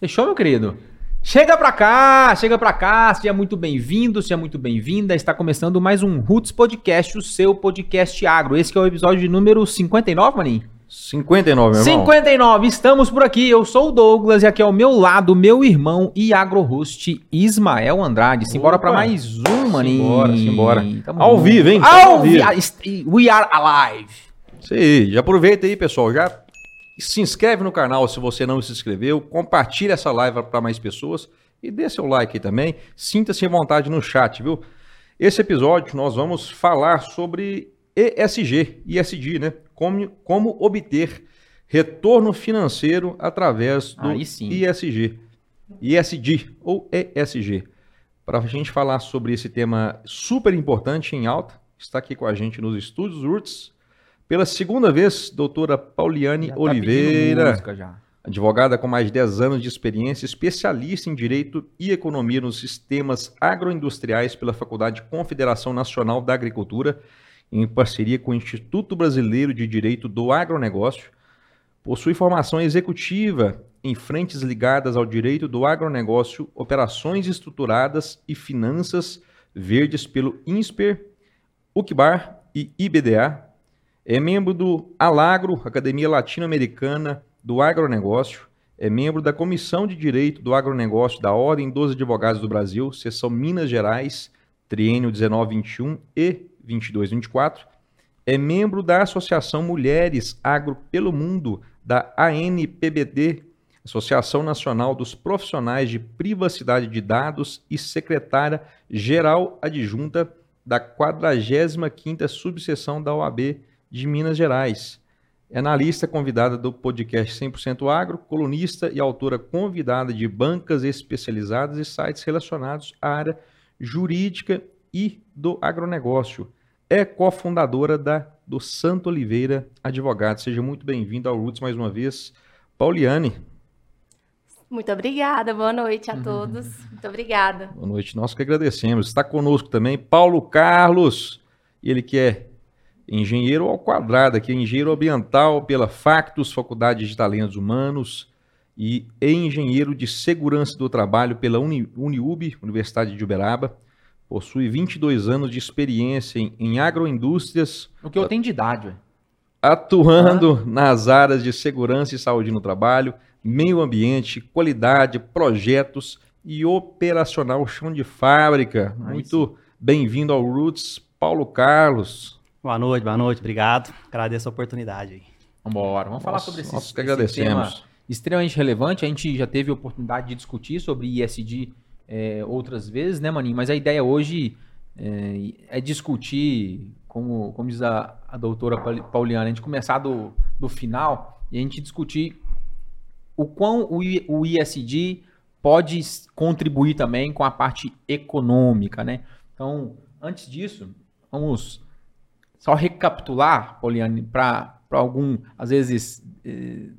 Fechou, meu querido? Chega pra cá, chega pra cá, seja muito bem-vindo, seja muito bem-vinda. Está começando mais um Roots Podcast, o seu podcast agro. Esse é o episódio número 59, maninho? 59, meu irmão. 59, estamos por aqui. Eu sou o Douglas e aqui ao meu lado, meu irmão e agro-host Ismael Andrade. Simbora Opa. pra mais um, maninho. Simbora, simbora. Tamo Ao junto. vivo, hein? Ao vivo. We are alive. Aí, já aproveita aí, pessoal. Já se inscreve no canal se você não se inscreveu. Compartilha essa live para mais pessoas. E dê seu like aí também. Sinta-se à vontade no chat, viu? Esse episódio nós vamos falar sobre ESG, ISD, né? Como, como obter retorno financeiro através do. ISG. ISD ou ESG. Para a gente falar sobre esse tema super importante em alta, está aqui com a gente nos estúdios Roots, pela segunda vez, doutora Pauliane Já tá Oliveira, já. advogada com mais de 10 anos de experiência, especialista em Direito e Economia nos sistemas agroindustriais pela Faculdade Confederação Nacional da Agricultura, em parceria com o Instituto Brasileiro de Direito do Agronegócio. Possui formação executiva em frentes ligadas ao direito do agronegócio, operações estruturadas e finanças verdes pelo INSPER, UCBAR e IBDA. É membro do Alagro, Academia Latino-Americana do Agronegócio. É membro da Comissão de Direito do Agronegócio da Ordem dos Advogados do Brasil, seção Minas Gerais, triênio 1921 e 2224. É membro da Associação Mulheres Agro pelo Mundo, da ANPBD, Associação Nacional dos Profissionais de Privacidade de Dados e secretária geral adjunta da 45ª subseção da OAB de Minas Gerais. É analista convidada do podcast 100% Agro, colunista e autora convidada de bancas especializadas e sites relacionados à área jurídica e do agronegócio. É cofundadora da do Santo Oliveira Advogados. Seja muito bem-vindo ao Roots mais uma vez. Pauliane, Muito obrigada, boa noite a todos. Muito obrigada. boa noite. Nós que agradecemos. Está conosco também Paulo Carlos, ele que é engenheiro ao quadrado, aqui, engenheiro ambiental pela Factus, Faculdade de Talentos Humanos, e engenheiro de segurança do trabalho pela Uni, Uniub, Universidade de Uberaba. Possui 22 anos de experiência em, em agroindústrias, O que eu tenho de idade, velho. atuando nas áreas de segurança e saúde no trabalho, meio ambiente, qualidade, projetos e operacional chão de fábrica. Muito bem-vindo ao Roots, Paulo Carlos. Boa noite, boa noite, obrigado. Agradeço a oportunidade aí. Vambora, vamos falar Nós- sobre esse, nós que esse agradecemos. tema extremamente relevante. A gente já teve a oportunidade de discutir sobre ISD é, outras vezes, né, Maninho? Mas a ideia hoje é, é discutir, como, como diz a, a doutora Pauli- Pauliana, a gente começar do, do final e a gente discutir o quão o, o ISD pode contribuir também com a parte econômica, né? Então, antes disso, vamos só recapitular, Poliane, para algum, às vezes, eh,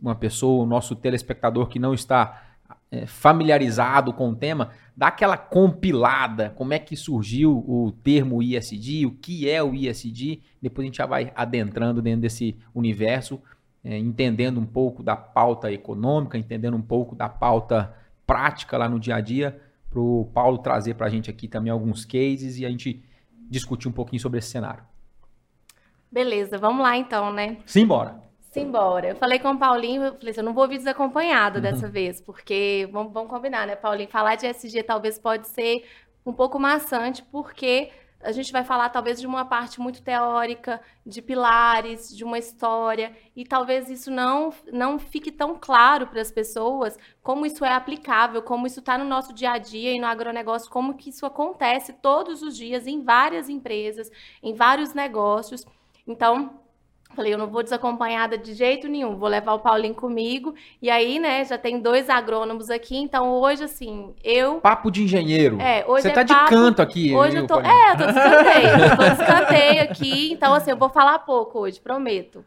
uma pessoa, o nosso telespectador que não está eh, familiarizado com o tema, dá aquela compilada, como é que surgiu o termo ISD, o que é o ISD, depois a gente já vai adentrando dentro desse universo, eh, entendendo um pouco da pauta econômica, entendendo um pouco da pauta prática lá no dia a dia, para o Paulo trazer para a gente aqui também alguns cases e a gente discutir um pouquinho sobre esse cenário. Beleza, vamos lá então, né? Simbora. Simbora. Eu falei com o Paulinho, eu falei assim, eu não vou vir desacompanhado Uhum. dessa vez, porque vamos, vamos combinar, né, Paulinho? Falar de SG talvez pode ser um pouco maçante, porque a gente vai falar talvez de uma parte muito teórica, de pilares, de uma história, e talvez isso não, não fique tão claro para as pessoas como isso é aplicável, como isso está no nosso dia a dia e no agronegócio, como que isso acontece todos os dias em várias empresas, em vários negócios. Então, Falei, eu não vou desacompanhada de jeito nenhum, vou levar o Paulinho comigo. E aí, né, já tem dois agrônomos aqui, então hoje, assim, eu. Papo de engenheiro. É, hoje Você é tá de papo- canto aqui. Hoje eu tô. Paulinho? É, eu tô de escanteio. eu tô de escanteio aqui, então, assim, eu vou falar pouco hoje, prometo.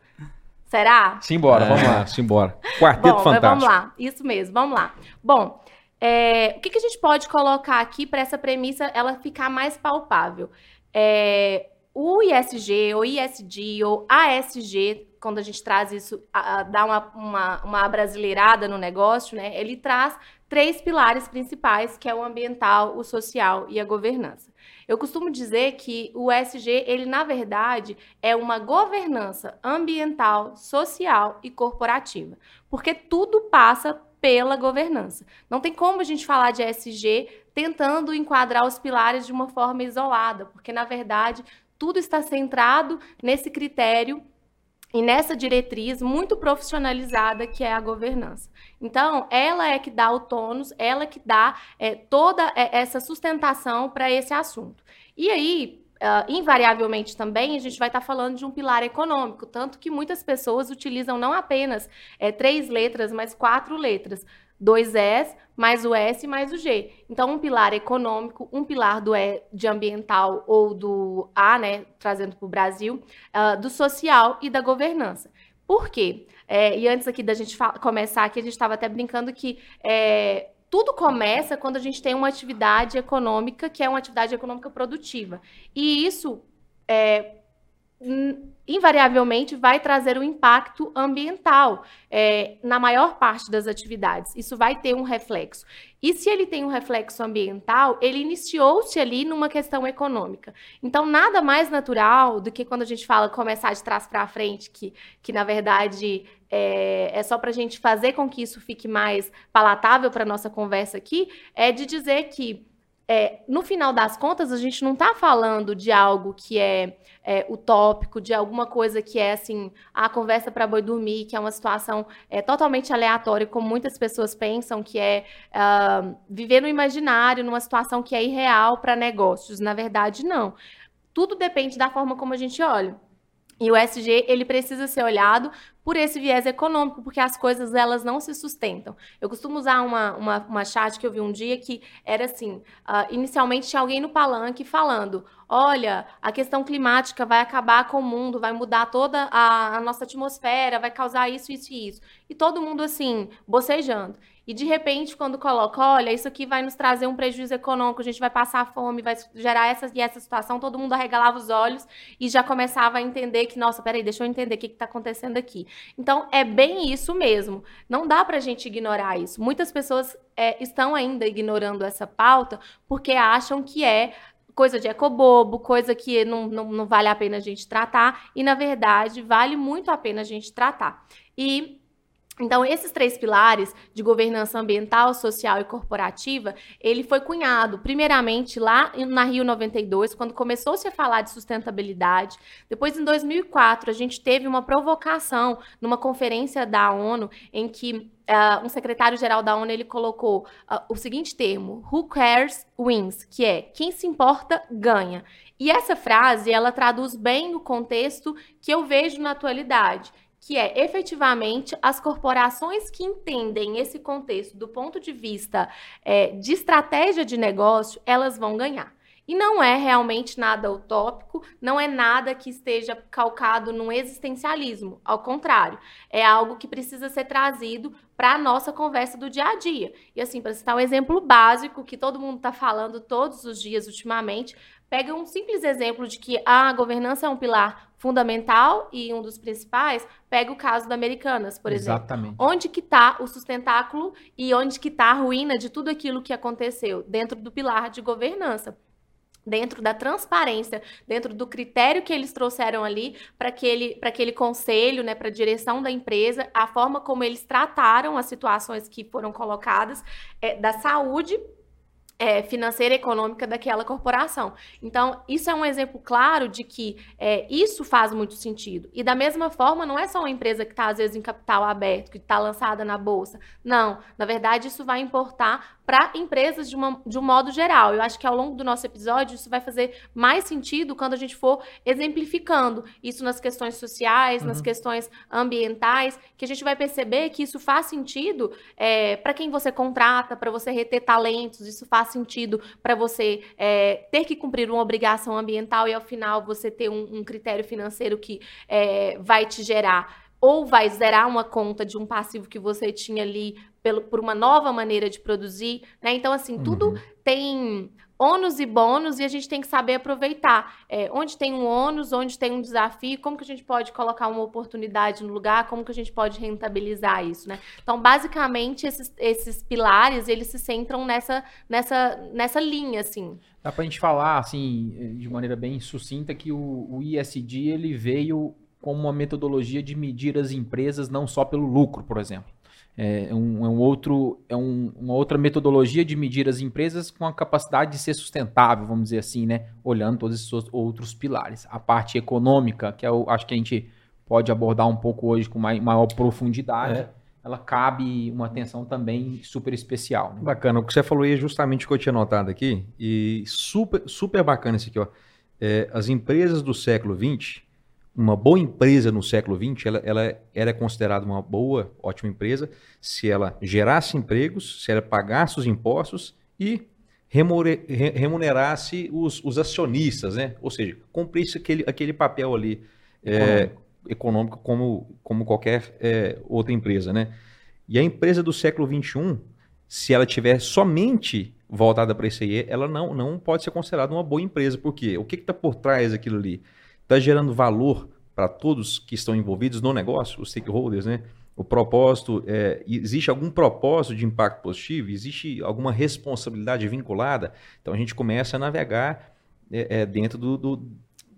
Será? Simbora, vamos lá. Simbora. Quarteto Bom, Fantástico. vamos lá. Isso mesmo, vamos lá. Bom, é, o que, que a gente pode colocar aqui para essa premissa ela ficar mais palpável? É, o ISG, ou ISD, ou ASG, quando a gente traz isso, a, a, dá uma, uma, uma brasileirada no negócio, né? Ele traz três pilares principais, que é o ambiental, o social e a governança. Eu costumo dizer que o ESG, ele na verdade é uma governança ambiental, social e corporativa, porque tudo passa pela governança. Não tem como a gente falar de ESG tentando enquadrar os pilares de uma forma isolada, porque na verdade tudo está centrado nesse critério e nessa diretriz muito profissionalizada que é a governança. Então, ela é que dá o tônus, ela que dá é, toda é, essa sustentação para esse assunto. E aí, Uh, invariavelmente também a gente vai estar tá falando de um pilar econômico, tanto que muitas pessoas utilizam não apenas é, três letras, mas quatro letras dois S, mais o S mais o G. Então, um pilar econômico, um pilar do e, de ambiental ou do A, né, trazendo para o Brasil, uh, do social e da governança. Por quê? É, e antes aqui da gente começar aqui, a gente estava até brincando que é, tudo começa quando a gente tem uma atividade econômica que é uma atividade econômica produtiva. E isso é, invariavelmente vai trazer um impacto ambiental é, na maior parte das atividades. Isso vai ter um reflexo. E se ele tem um reflexo ambiental, ele iniciou-se ali numa questão econômica. Então, nada mais natural do que quando a gente fala começar de trás para frente, que, que na verdade é, é só para a gente fazer com que isso fique mais palatável para a nossa conversa aqui, é de dizer que é, no final das contas, a gente não está falando de algo que é, é, utópico, de alguma coisa que é assim, a conversa para boi dormir, que é uma situação é, totalmente aleatória, como muitas pessoas pensam, que é uh, viver no imaginário, numa situação que é irreal para negócios. Na verdade, não. Tudo depende da forma como a gente olha. E o SG, ele precisa ser olhado por esse viés econômico, porque as coisas elas não se sustentam. Eu costumo usar uma, uma, uma chat que eu vi um dia que era assim: uh, inicialmente tinha alguém no palanque falando: olha, a questão climática vai acabar com o mundo, vai mudar toda a, a nossa atmosfera, vai causar isso, isso e isso. E todo mundo assim, bocejando. E de repente, quando coloca, olha, isso aqui vai nos trazer um prejuízo econômico, a gente vai passar fome, vai gerar essa e essa situação, todo mundo arregalava os olhos e já começava a entender que, nossa, peraí, deixa eu entender o que está acontecendo aqui. Então, é bem isso mesmo. Não dá para a gente ignorar isso. Muitas pessoas é, estão ainda ignorando essa pauta porque acham que é coisa de ecobobo, coisa que não, não, não vale a pena a gente tratar, e na verdade vale muito a pena a gente tratar. E então, esses três pilares de governança ambiental, social e corporativa, ele foi cunhado, primeiramente, lá na Rio 92, quando começou-se a falar de sustentabilidade. Depois, em 2004, a gente teve uma provocação numa conferência da ONU, em que uh, um secretário-geral da ONU ele colocou uh, o seguinte termo, who cares wins, que é quem se importa ganha. E essa frase, ela traduz bem o contexto que eu vejo na atualidade, que é efetivamente as corporações que entendem esse contexto do ponto de vista é, de estratégia de negócio, elas vão ganhar. E não é realmente nada utópico, não é nada que esteja calcado num existencialismo. Ao contrário, é algo que precisa ser trazido para a nossa conversa do dia a dia. E assim, para citar um exemplo básico que todo mundo está falando todos os dias ultimamente, pega um simples exemplo de que a governança é um pilar fundamental e um dos principais, pega o caso da Americanas, por Exatamente. exemplo. Onde que está o sustentáculo e onde que está a ruína de tudo aquilo que aconteceu dentro do pilar de governança dentro da transparência, dentro do critério que eles trouxeram ali para aquele, aquele conselho, né, para a direção da empresa, a forma como eles trataram as situações que foram colocadas é, da saúde é, financeira e econômica daquela corporação. Então, isso é um exemplo claro de que é, isso faz muito sentido. E da mesma forma, não é só uma empresa que está, às vezes, em capital aberto, que está lançada na bolsa. Não, na verdade, isso vai importar para empresas de, uma, de um modo geral. Eu acho que ao longo do nosso episódio, isso vai fazer mais sentido quando a gente for exemplificando isso nas questões sociais, uhum. nas questões ambientais, que a gente vai perceber que isso faz sentido é, para quem você contrata, para você reter talentos, isso faz faz sentido para você é, ter que cumprir uma obrigação ambiental e ao final você ter um, um critério financeiro que é, vai te gerar ou vai zerar uma conta de um passivo que você tinha ali pelo, por uma nova maneira de produzir, né? Então, assim, tudo Uhum. tem ônus e bônus e a gente tem que saber aproveitar. É, onde tem um ônus, onde tem um desafio, como que a gente pode colocar uma oportunidade no lugar, como que a gente pode rentabilizar isso, né? Então, basicamente, esses, esses pilares, eles se centram nessa, nessa, nessa linha, assim. Dá pra gente falar, assim, de maneira bem sucinta, que o, o ISD ele veio como uma metodologia de medir as empresas não só pelo lucro, por exemplo. É um, é um outro, é um- uma outra metodologia de medir as empresas com a capacidade de ser sustentável, vamos dizer assim, né? Olhando todos esses outros- pilares. A parte econômica, que eu acho que a gente pode abordar um pouco hoje com mai- maior profundidade, É. ela cabe uma atenção também super especial. né? Bacana, o que você falou aí é justamente o que eu tinha notado aqui, e super, super bacana isso aqui, ó. É, as empresas do século XX, uma boa empresa no século XX, ela, ela, é considerada uma boa, ótima empresa, se ela gerasse empregos, se ela pagasse os impostos e remunerasse os, os acionistas, né? Ou seja, cumprisse aquele, aquele papel ali é, econômico como, como qualquer é, outra empresa, né? E a empresa do século XXI, se ela tiver somente voltada para isso aí, ela não, não pode ser considerada uma boa empresa. Por quê? O que está por trás daquilo ali? Está gerando valor para todos que estão envolvidos no negócio, os stakeholders, né? O propósito, é, existe algum propósito de impacto positivo? Existe alguma responsabilidade vinculada? Então a gente começa a navegar é, é, dentro do, do-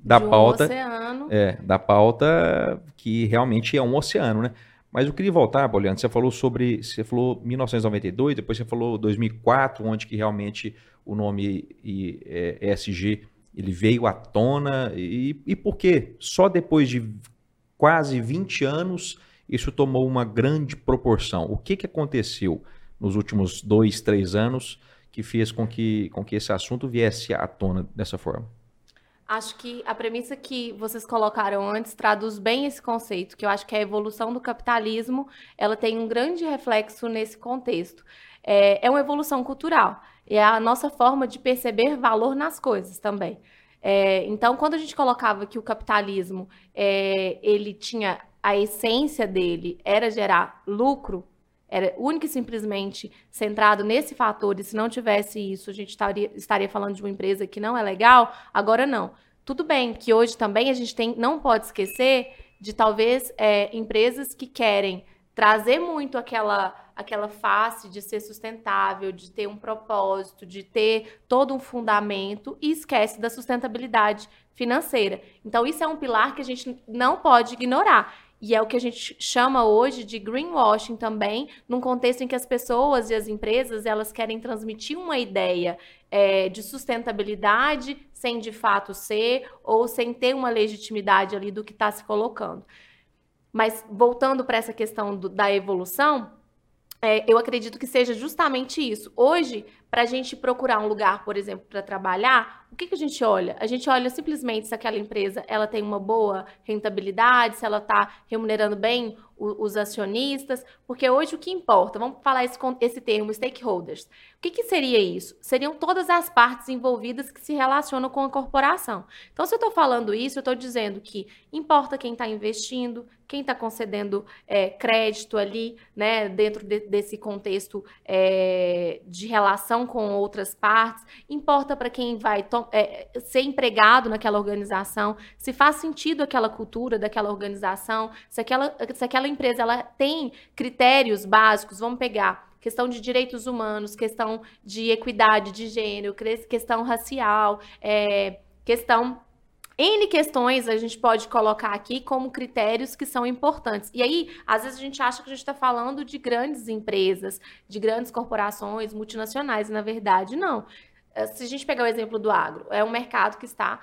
da de um pauta oceano. é, da pauta que realmente é um oceano, né? Mas eu queria voltar, Poliano, você falou sobre, você falou 1992, depois você falou 2004, onde que realmente o nome e, é, ESG ele veio à tona e, e por que só depois de quase 20 anos isso tomou uma grande proporção? O que que aconteceu nos últimos dois, três anos que fez com que, com que esse assunto viesse à tona dessa forma? Acho que a premissa que vocês colocaram antes traduz bem esse conceito, que eu acho que a evolução do capitalismo ela tem um grande reflexo nesse contexto. É, é uma evolução cultural, é a nossa forma de perceber valor nas coisas também. É, então, quando a gente colocava que o capitalismo é, ele tinha a essência dele era gerar lucro, era única e simplesmente centrado nesse fator, e se não tivesse isso, a gente estaria, estaria falando de uma empresa que não é legal, agora não. Tudo bem que hoje também a gente tem, não pode esquecer de talvez é, empresas que querem trazer muito aquela, aquela face de ser sustentável, de ter um propósito, de ter todo um fundamento e esquece da sustentabilidade financeira. Então, isso é um pilar que a gente não pode ignorar. E é o que a gente chama hoje de greenwashing também, num contexto em que as pessoas e as empresas elas querem transmitir uma ideia é, de sustentabilidade sem de fato ser ou sem ter uma legitimidade ali do que está se colocando. Mas voltando para essa questão do, da evolução, é, eu acredito que seja justamente isso. Hoje, para a gente procurar um lugar, por exemplo, para trabalhar, o que, que a gente olha? A gente olha simplesmente se aquela empresa ela tem uma boa rentabilidade, se ela está remunerando bem o, os acionistas, porque hoje o que importa, vamos falar esse, esse termo, stakeholders. O que, que seria isso? Seriam todas as partes envolvidas que se relacionam com a corporação. Então, se eu estou falando isso, eu estou dizendo que importa quem está investindo, quem está concedendo é, crédito ali, né, dentro de, desse contexto é, de relação com outras partes, importa para quem vai é, ser empregado naquela organização, se faz sentido aquela cultura daquela organização, se aquela, se aquela empresa ela tem critérios básicos, vamos pegar questão de direitos humanos, questão de equidade de gênero, questão racial, é, questão N questões a gente pode colocar aqui como critérios que são importantes. E aí, às vezes a gente acha que a gente está falando de grandes empresas, de grandes corporações multinacionais, e na verdade, não. Se a gente pegar o exemplo do agro, é um mercado que está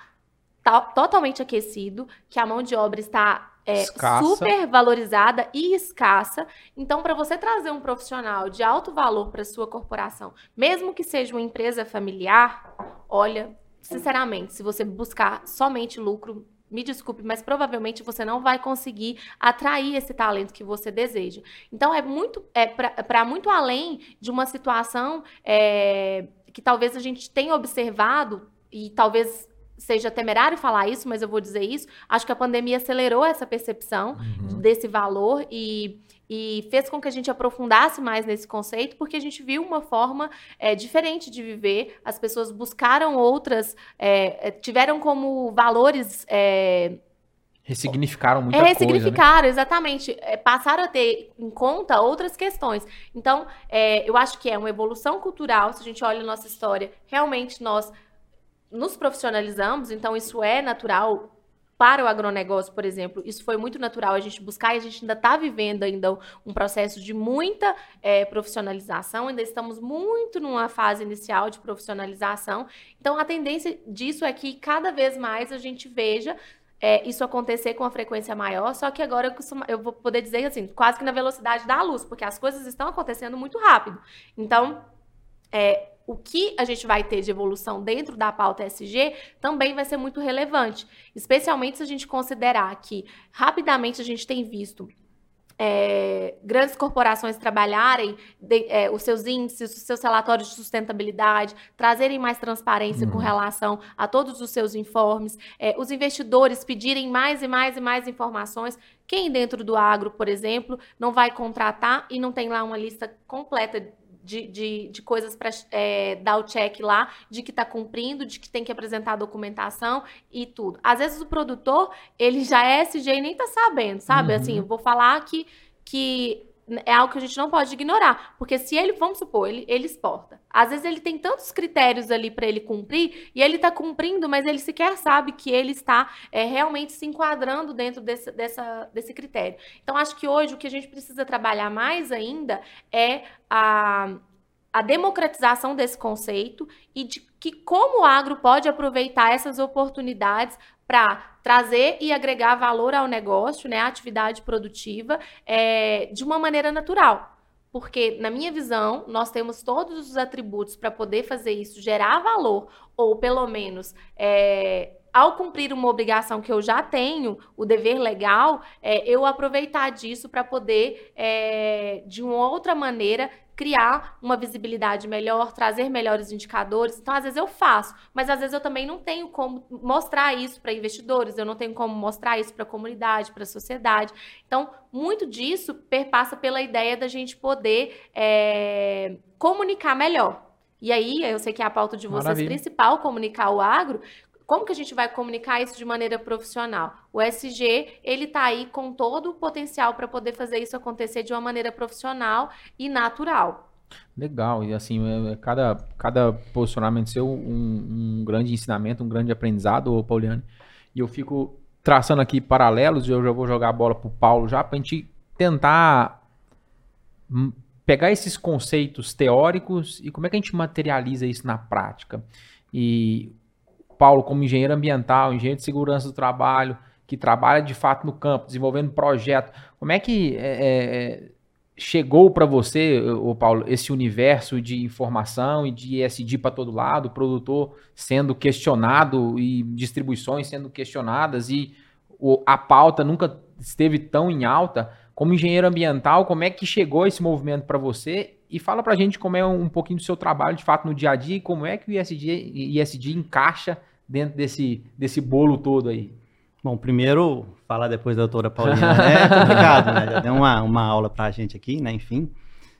totalmente aquecido, que a mão de obra está é, super valorizada e escassa. Então, para você trazer um profissional de alto valor para sua corporação, mesmo que seja uma empresa familiar, olha, sinceramente, se você buscar somente lucro, me desculpe, mas provavelmente você não vai conseguir atrair esse talento que você deseja. Então, é muito, é para muito além de uma situação é, que talvez a gente tenha observado e talvez seja temerário falar isso, mas eu vou dizer isso. Acho que a pandemia acelerou essa percepção Uhum. desse valor e, e fez com que a gente aprofundasse mais nesse conceito, porque a gente viu uma forma é, diferente de viver. As pessoas buscaram outras, é, tiveram como valores. É, Ressignificaram muita é, coisa. Né? ressignificaram, exatamente. É, passaram a ter em conta outras questões. Então, é, eu acho que é uma evolução cultural. Se a gente olha a nossa história, realmente nós nos profissionalizamos, então isso é natural. Para o agronegócio, por exemplo, isso foi muito natural a gente buscar e a gente ainda está vivendo ainda um processo de muita é, profissionalização, ainda estamos muito numa fase inicial de profissionalização. Então, a tendência disso é que cada vez mais a gente veja é, isso acontecer com uma frequência maior, só que agora eu, costumo, eu vou poder dizer assim, quase que na velocidade da luz, porque as coisas estão acontecendo muito rápido. Então, é, o que a gente vai ter de evolução dentro da pauta SG também vai ser muito relevante, especialmente se a gente considerar que rapidamente a gente tem visto é, grandes corporações trabalharem de, é, os seus índices, os seus relatórios de sustentabilidade, trazerem mais transparência Uhum. com relação a todos os seus informes, é, os investidores pedirem mais e mais e mais informações. Quem dentro do agro, por exemplo, não vai contratar e não tem lá uma lista completa de, de, de coisas para é, dar o check lá, de que está cumprindo, de que tem que apresentar a documentação e tudo. Às vezes o produtor, ele já é SG e nem está sabendo, sabe? Uhum. Assim, eu vou falar que, que é algo que a gente não pode ignorar, porque se ele, vamos supor, ele, ele exporta. Às vezes ele tem tantos critérios ali para ele cumprir e ele está cumprindo, mas ele sequer sabe que ele está é, realmente se enquadrando dentro desse, dessa, desse critério. Então, acho que hoje o que a gente precisa trabalhar mais ainda é a, a democratização desse conceito e de que como o agro pode aproveitar essas oportunidades para trazer e agregar valor ao negócio, né, à atividade produtiva, é, de uma maneira natural. Porque, na minha visão, nós temos todos os atributos para poder fazer isso, gerar valor, ou pelo menos, é, ao cumprir uma obrigação que eu já tenho, o dever legal, é, eu aproveitar disso para poder, é, de uma outra maneira, criar uma visibilidade melhor, trazer melhores indicadores. Então, às vezes eu faço, mas às vezes eu também não tenho como mostrar isso para investidores, eu não tenho como mostrar isso para a comunidade, para a sociedade. Então, muito disso perpassa pela ideia da gente poder é, comunicar melhor. E aí, eu sei que é a pauta de vocês Maravilha. principal, comunicar o agro. Como que a gente vai comunicar isso de maneira profissional? O SG, ele tá aí com todo o potencial para poder fazer isso acontecer de uma maneira profissional e natural. Legal, e assim, é- é cada, cada posicionamento seu, um, um grande ensinamento, um grande aprendizado, Pauliane. E eu fico traçando aqui paralelos, e eu já vou jogar a bola pro Paulo já, pra gente tentar hum, pegar esses conceitos teóricos e como é que a gente materializa isso na prática. E Paulo, como engenheiro ambiental, engenheiro de segurança do trabalho, que trabalha de fato no campo, desenvolvendo projeto, como é que é, é, chegou para você, ô Paulo, esse universo de informação e de ESG para todo lado, o produtor sendo questionado e distribuições sendo questionadas e o- a pauta nunca esteve tão em alta. Como engenheiro ambiental, como é que chegou esse movimento para você? E fala para a gente como é um pouquinho do seu trabalho de fato no dia a dia e como é que o ISD, ISD encaixa dentro desse, desse bolo todo aí. Bom, primeiro, falar depois da doutora Paulina né, é complicado, né? Já deu uma, uma aula pra gente aqui, né? Enfim.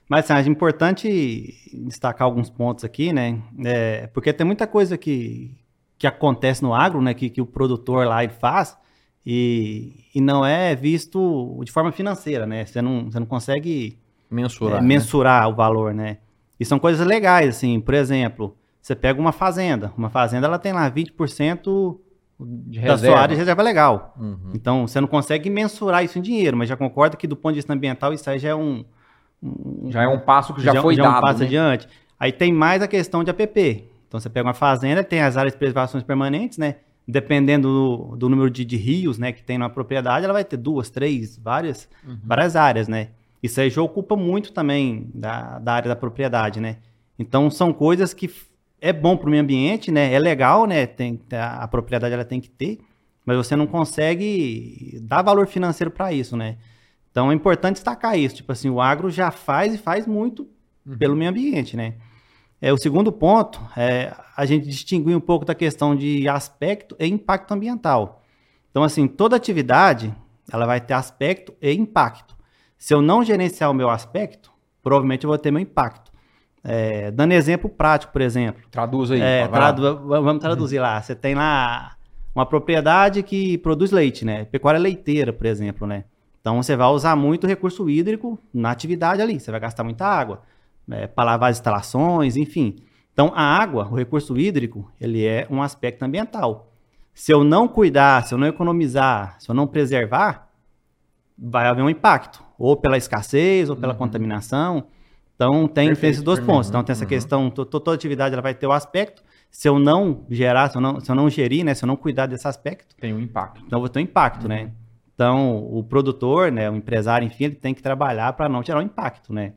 Mas, assim, acho importante destacar alguns pontos aqui, né? É, porque tem muita coisa que, que acontece no agro, né? Que, que o produtor lá faz e, e não é visto de forma financeira, né? Você não, você não consegue Mensurar. é, né? mensurar o valor, né? E são coisas legais, assim, por exemplo, você pega uma fazenda, uma fazenda ela tem lá 20% De da sua área de reserva legal. Uhum. Então, você não consegue mensurar isso em dinheiro, mas já concorda que do ponto de vista ambiental isso aí já é um... um- Já é um passo que já, foi é um dado. passo né? adiante. Aí tem mais a questão de APP. Então, você pega uma fazenda, tem as áreas de preservações permanentes, né? Dependendo do, do número de, de rios, né, que tem na propriedade, ela vai ter duas, três, várias, Uhum. várias áreas, né? Isso aí já ocupa muito também da, da área da propriedade, né? Então, são coisas que é bom para o meio ambiente, né? É legal, né? Tem, a, a propriedade ela tem que ter, mas você não consegue dar valor financeiro para isso, né? Então, é importante destacar isso. Tipo assim, o agro já faz e faz muito Uhum. pelo meio ambiente, né? É, o segundo ponto é a gente distinguir um pouco da questão de aspecto e impacto ambiental. Então, assim, toda atividade ela vai ter aspecto e impacto. Se eu não gerenciar o meu aspecto, provavelmente eu vou ter meu impacto. É, dando exemplo prático, por exemplo. Traduz aí. É, tradu- vamos traduzir lá. Você tem lá uma propriedade que produz leite, né? Pecuária leiteira, por exemplo, né? Então você vai usar muito recurso hídrico na atividade ali. Você vai gastar muita água é, para lavar as instalações, enfim. Então a água, o recurso hídrico, ele é um aspecto ambiental. Se eu não cuidar, se eu não economizar, se eu não preservar, vai haver um impacto, ou pela escassez, ou pela contaminação. Então tem, tem Perfeito, esses dois pontos. Então tem essa Uhum. questão, to- to- toda atividade ela vai ter o aspecto. Se eu não gerar, se eu não, se eu não gerir, né, se eu não cuidar desse aspecto, Tem um impacto. então eu vou ter um impacto, né? Então o produtor, né, o empresário, enfim, ele tem que trabalhar para não gerar um impacto, né?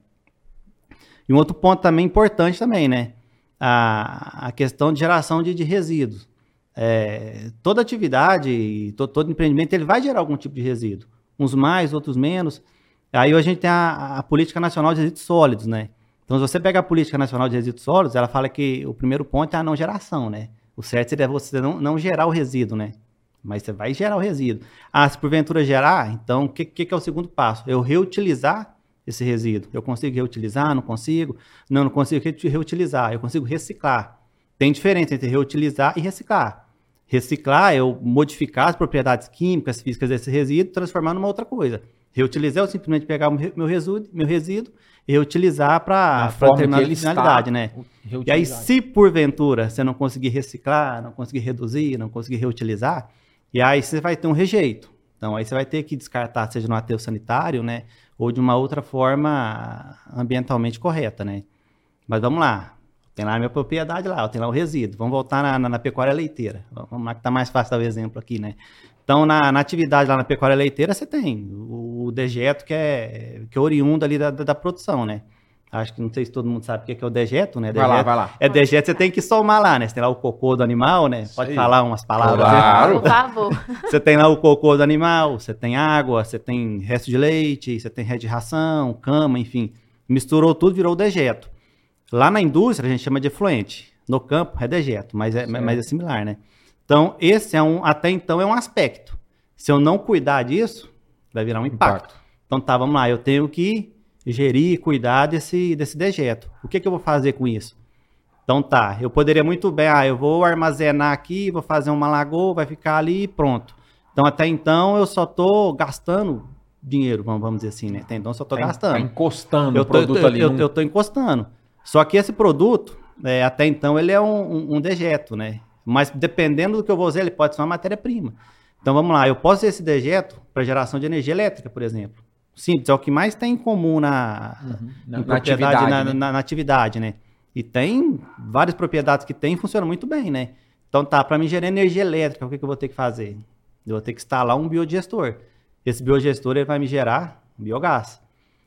E um outro ponto também importante também, né? A, a questão de geração de, de resíduos. É, toda atividade, to- todo empreendimento, ele vai gerar algum tipo de resíduo. Uns mais, outros menos. Aí a gente tem a, a Política Nacional de Resíduos Sólidos, né? Então, se você pega a Política Nacional de Resíduos Sólidos, ela fala que o primeiro ponto é a não geração, né? O certo seria você não, não gerar o resíduo, né? Mas você vai gerar o resíduo. Ah, se porventura gerar, então o que, que, é o segundo passo? Eu reutilizar esse resíduo. Eu consigo reutilizar? Não consigo? Não, não consigo re- reutilizar. Eu consigo reciclar. Tem diferença entre reutilizar e reciclar. Reciclar é eu modificar as propriedades químicas, físicas desse resíduo transformar numa outra coisa. Reutilizar eu simplesmente pegar meu resíduo, meu resíduo e reutilizar para determinada finalidade, está, né? E aí, se porventura você não conseguir reciclar, não conseguir reduzir, não conseguir reutilizar, e aí você vai ter um rejeito. Então, aí você vai ter que descartar, seja no aterro sanitário, né? Ou de uma outra forma ambientalmente correta, né? Mas vamos lá. Tem lá a minha propriedade lá, tem lá o resíduo. Vamos voltar na, na- na pecuária leiteira. Vamos lá que tá mais fácil dar o exemplo aqui, né? Então, na, na atividade lá na pecuária leiteira, você tem o, o dejeto que é, que é oriundo ali da, da, da produção, né? Acho que não sei se todo mundo sabe o que é, é o dejeto, né? Vai lá, Dejeto- vai lá. é dejeto, você tem que somar lá, né? Você tem lá o cocô do animal, né? Pode aí. falar umas palavras. né? Claro. Por favor. Você tem lá o cocô do animal, você tem água, você tem resto de leite, você tem resto de ração, cama, enfim. Misturou tudo, virou o dejeto. Lá na indústria a gente chama de efluente. No campo é dejeto, mas é, mas é similar, né? Então, esse é um, até então é um aspecto. Se eu não cuidar disso, vai virar um impacto. Então tá, vamos lá, eu tenho que gerir e cuidar desse, desse dejeto. O que, que eu vou fazer com isso? Então tá, eu poderia muito bem, ah, eu vou armazenar aqui, vou fazer uma lagoa, vai ficar ali e pronto. Então até então eu só tô gastando dinheiro, vamos, dizer assim, né? Até então eu só tô Tá en- gastando. Tá encostando eu o tô, produto eu, ali. eu, num- eu tô encostando. Só que esse produto, é, até então, ele é um, um- um dejeto, né? Mas dependendo do que eu vou usar, ele pode ser uma matéria-prima. Então vamos lá, eu posso usar esse dejeto para geração de energia elétrica, por exemplo. Simples, é o que mais tem em comum na, Uhum. Na, na propriedade, atividade, na, né? na- na atividade, né? E tem várias propriedades que tem e funcionam muito bem, né? Então tá, para mim gerar energia elétrica, o que, que eu vou ter que fazer? Eu vou ter que instalar um biodigestor. Esse biodigestor ele vai me gerar biogás.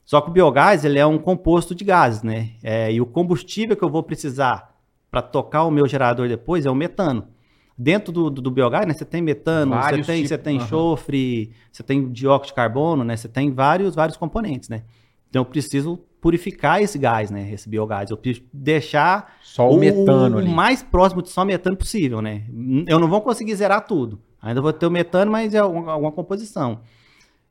Só que o biogás ele é um composto de gases, né? É, e o combustível que eu vou precisar para tocar o meu gerador depois é o metano. Dentro do, do, do biogás, né, você tem metano, você tem, você tipos, tem aham. enxofre, você tem dióxido de carbono, né? Você tem vários, vários componentes, né? Então eu preciso purificar esse gás, né? Esse biogás. Eu preciso deixar Só o metano o mais próximo de só metano possível, né? Eu não vou conseguir zerar tudo. Ainda vou ter o metano, mas é alguma, composição.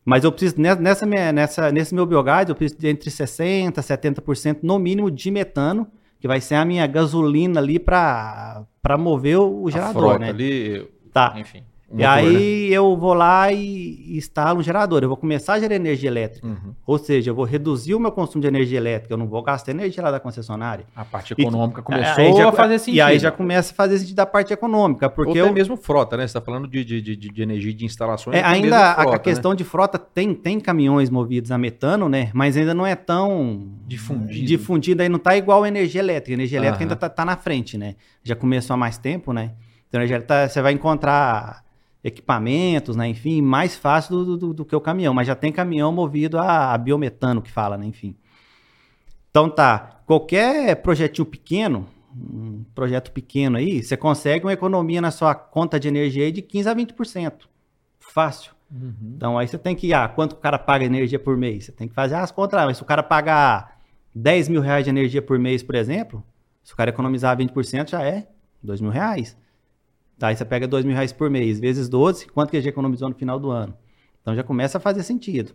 Mas eu preciso, ne- nessa, nessa, nesse meu biogás, eu preciso de entre 60% a 70% no mínimo de metano, que vai ser a minha gasolina ali para mover o, gerador, frota né? ali, Tá. enfim. O E motor, né? aí eu vou lá e e instalo um gerador. Eu vou começar a gerar energia elétrica. Uhum. Ou seja, eu vou reduzir o meu consumo de energia elétrica. Eu não vou gastar energia lá da concessionária. A parte econômica Aí começou já- a fazer sentido. E aí já começa a fazer sentido da parte econômica, porque Ou até eu, mesmo frota, né? Você está falando de, de, de, de energia de instalações. é, ainda a- frota, a né? questão de frota tem, tem caminhões movidos a metano, né? Mas ainda não é tão Difundido. difundido aí não tá igual a energia elétrica. A energia elétrica Aham. ainda tá, tá na frente, né? Já começou há mais tempo, né? Então elétrica, você vai encontrar equipamentos, né? Enfim, mais fácil do, do- do que o caminhão, mas já tem caminhão movido a, a biometano que fala, né? Enfim. Então tá, qualquer projetinho pequeno, um projeto pequeno aí, você consegue uma economia na sua conta de energia aí de 15 a 20%. Fácil. Uhum. Então aí você tem que, ah, quanto o cara paga energia por mês? Você tem que fazer as contas lá. Mas se o cara pagar 10 mil reais de energia por mês, por exemplo, Se o cara economizar 20%, já é 2 mil reais. Tá, aí você pega 2 mil reais por mês, vezes 12, quanto que ele já economizou no final do ano? Então já começa a fazer sentido.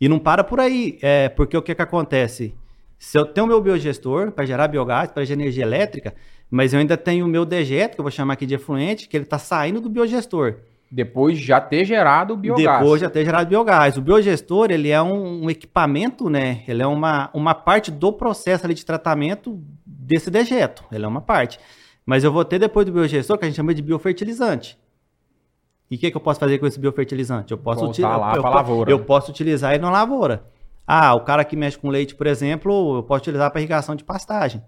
E não para por aí, é, porque o que, que acontece? Se eu tenho o meu biogestor para gerar biogás, para gerar energia elétrica, mas eu ainda tenho o meu dejeto, que eu vou chamar aqui de efluente, que ele está saindo do biogestor. Depois de já ter gerado o biogás. Depois de já ter gerado biogás. O biogestor, ele é um, um, equipamento, né? Ele é uma, uma parte do processo ali de tratamento desse dejeto. Ele é uma parte. Mas eu vou ter depois do biogestor, que a gente chama de biofertilizante. E o que, que eu posso fazer com esse biofertilizante? Eu posso, utilizar, eu, eu, eu posso utilizar ele na lavoura. Ah, o cara que mexe com leite, por exemplo, eu posso utilizar para irrigação de pastagem.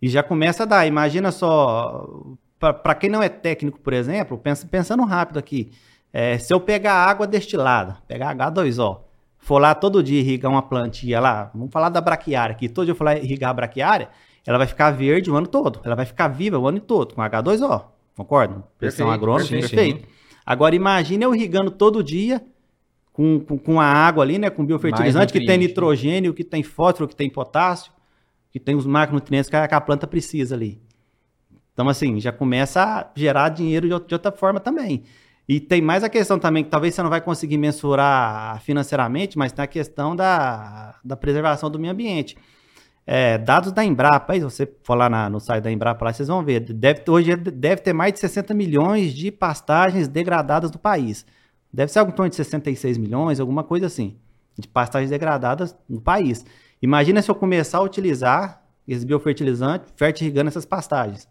E já começa a dar. Imagina só, para quem não é técnico, por exemplo, pensa, pensando rápido aqui, é, se eu pegar água destilada, pegar H2O, for lá todo dia irrigar uma plantinha lá, vamos falar da braquiária aqui, todo dia eu for lá irrigar a braquiária, ela vai ficar verde o ano todo, ela vai ficar viva o ano todo, com H2O, concorda? Pressão agrônoma, perfeito. perfeito. Agora imagine eu irrigando todo dia, com, com, com, a água ali, né? Com biofertilizante, que tem nitrogênio, que tem fósforo, que tem potássio, que tem os macronutrientes que a, que a planta precisa ali. Então, assim, já começa a gerar dinheiro de, de outra forma também. E tem mais a questão também, que talvez você não vai conseguir mensurar financeiramente, mas tem a questão da, da preservação do meio ambiente. É, dados da Embrapa, aí, você for lá na, no site da Embrapa, lá, vocês vão ver. Deve, hoje deve ter mais de 60 milhões de pastagens degradadas do país. Deve ser algo em torno de 66 milhões, alguma coisa assim, de pastagens degradadas no país. Imagina se eu começar a utilizar esse biofertilizante fertirrigando essas pastagens.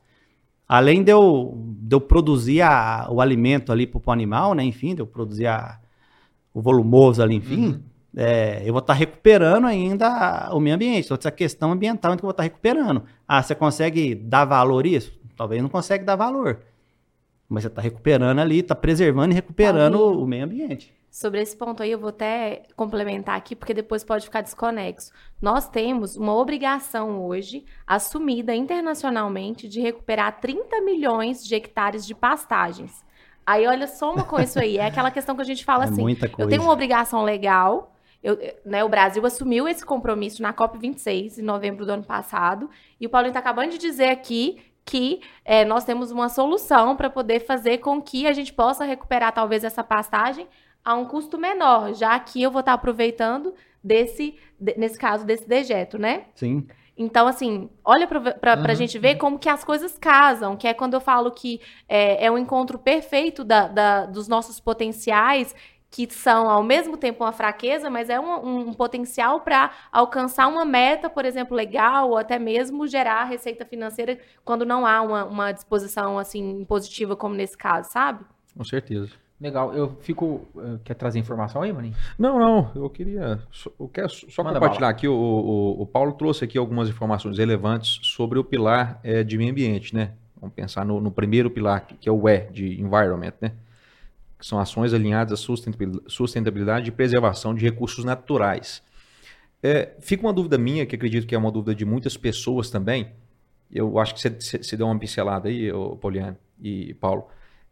Além de eu, de eu produzir a, o alimento ali para o animal, né? Enfim, de eu produzir a, o volumoso ali, enfim, uhum. É, eu vou estar tá recuperando ainda o meio ambiente. Então, essa questão ambiental que eu vou estar tá recuperando. Ah, você consegue dar valor isso? Talvez não consegue dar valor. Mas você está recuperando ali, está preservando e recuperando o meio ambiente. Sobre esse ponto aí, eu vou até complementar aqui, porque depois pode ficar desconexo. Nós temos uma obrigação hoje, assumida internacionalmente, de recuperar 30 milhões de hectares de pastagens. Aí, olha, soma com isso aí. É aquela questão que a gente fala é assim: eu tenho uma obrigação legal. Eu, né, o Brasil assumiu esse compromisso na COP26, em novembro do ano passado, e o Paulinho está acabando de dizer aqui que é, nós temos uma solução para poder fazer com que a gente possa recuperar talvez essa pastagem a um custo menor, já que eu vou estar aproveitando desse, de, nesse caso, desse dejeto, né? Sim. Então, assim, olha para uhum. a gente ver como que as coisas casam, que é quando eu falo que é, é um encontro perfeito da, da, dos nossos potenciais que são ao mesmo tempo uma fraqueza, mas é um, um potencial para alcançar uma meta, por exemplo, legal, ou até mesmo gerar receita financeira quando não há uma, uma disposição assim positiva, como nesse caso, sabe? Com certeza. Legal, eu fico. Eh, quer trazer informação aí, Maninho? Não, não, eu queria. Eu quero só Manda compartilhar bala. aqui. O, o, o, Paulo trouxe aqui algumas informações relevantes sobre o pilar é, de meio ambiente, né? Vamos pensar no, no primeiro pilar, que é o E, de environment, né? Que são ações alinhadas à sustentabilidade e preservação de recursos naturais. É, fica uma dúvida minha, que acredito que é uma dúvida de muitas pessoas também. Eu acho que você, deu uma pincelada aí, Poliane e Paulo.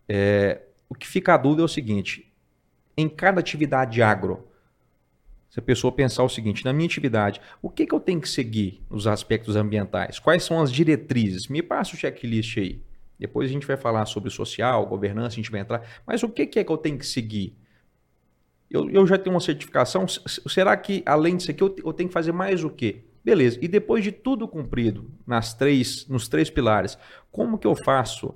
É, o que fica a dúvida é o seguinte: em cada atividade agro, se a pessoa pensar o seguinte, na minha atividade, o que, que eu tenho que seguir nos aspectos ambientais? Quais são as diretrizes? Me passa o checklist aí. Depois a gente vai falar sobre social, governança, a gente vai entrar. Mas o que é que eu tenho que seguir? Eu, eu já tenho uma certificação. Será que, além disso aqui, eu, eu tenho que fazer mais o quê? Beleza. E depois de tudo cumprido nas três, nos três pilares, como que eu faço?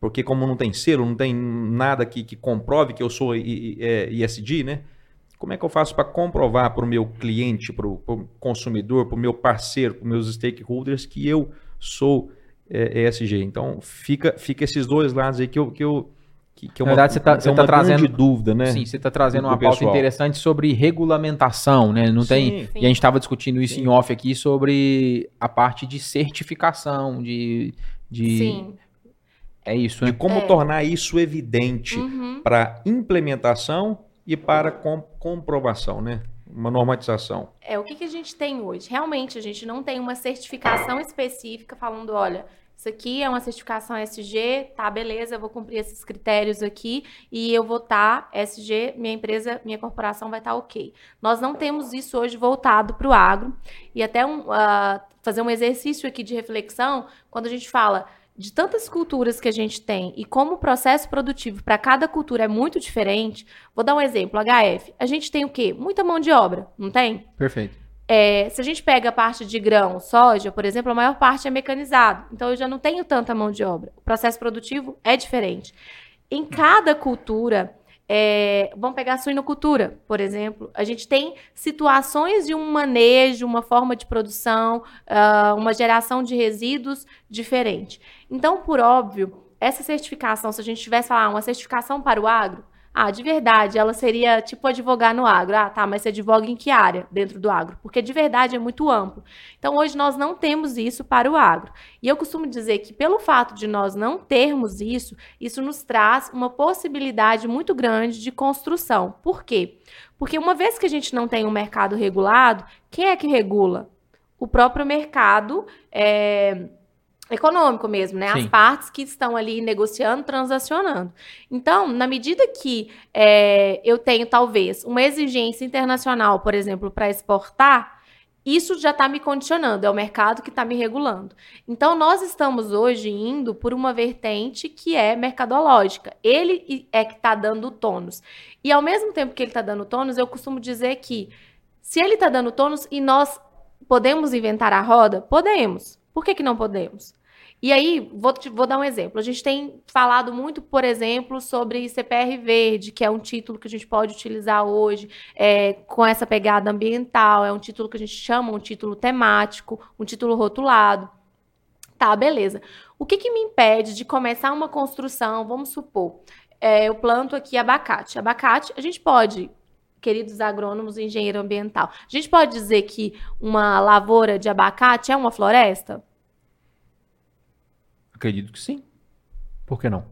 Porque como não tem selo, não tem nada que, que comprove que eu sou ISD, é, né? Como é que eu faço para comprovar para o meu cliente, para o consumidor, para o meu parceiro, para os meus stakeholders que eu sou é, ESG. Então, fica, fica esses dois lados aí que eu. Que eu que, que é uma, Na verdade, você está é tá trazendo dúvida, né? Sim, você está trazendo uma pauta interessante sobre regulamentação, né? Não sim, tem. Sim. E a gente estava discutindo isso sim. em off aqui sobre a parte de certificação, de. de sim. É isso, né? De como é. tornar isso evidente uhum. para implementação e para comprovação, né? Uma normatização. É, o que, que a gente tem hoje? Realmente, a gente não tem uma certificação específica falando, olha, Isso aqui é uma certificação SG, tá, beleza, eu vou cumprir esses critérios aqui e eu vou estar tá, SG, minha empresa, minha corporação vai estar tá ok. Nós não temos isso hoje voltado para o agro. E até um, uh, fazer um exercício aqui de reflexão, quando a gente fala de tantas culturas que a gente tem e como o processo produtivo para cada cultura é muito diferente, vou dar um exemplo, HF. A gente tem o quê? Muita mão de obra, não tem? Perfeito. É, se a gente pega a parte de grão, soja, por exemplo, a maior parte é mecanizado. Então eu já não tenho tanta mão de obra. O processo produtivo é diferente. Em cada cultura, é, vamos pegar a suinocultura, por exemplo. A gente tem situações de um manejo, uma forma de produção, uh, uma geração de resíduos diferente. Então, por óbvio, essa certificação, se a gente tivesse falar uma certificação para o agro, ah, de verdade, ela seria tipo advogar no agro. Ah, tá, mas você advoga em que área dentro do agro? Porque de verdade é muito amplo. Então, hoje nós não temos isso para o agro. E eu costumo dizer que, pelo fato de nós não termos isso, isso nos traz uma possibilidade muito grande de construção. Por quê? Porque uma vez que a gente não tem um mercado regulado, quem é que regula? O próprio mercado. É econômico mesmo, né? Sim. As partes que estão ali negociando, transacionando. Então, na medida que é, eu tenho talvez uma exigência internacional, por exemplo, para exportar, isso já está me condicionando, é o mercado que está me regulando. Então, nós estamos hoje indo por uma vertente que é mercadológica. Ele é que está dando tônus. E ao mesmo tempo que ele está dando tônus, eu costumo dizer que se ele está dando tônus e nós podemos inventar a roda, podemos. Por que, que não podemos? E aí, vou, te, vou dar um exemplo. A gente tem falado muito, por exemplo, sobre CPR Verde, que é um título que a gente pode utilizar hoje é, com essa pegada ambiental. É um título que a gente chama um título temático, um título rotulado. Tá, beleza. O que, que me impede de começar uma construção? Vamos supor, é, eu planto aqui abacate. Abacate, a gente pode queridos agrônomos e engenheiro ambiental. A gente pode dizer que uma lavoura de abacate é uma floresta? Acredito que sim. Por que não?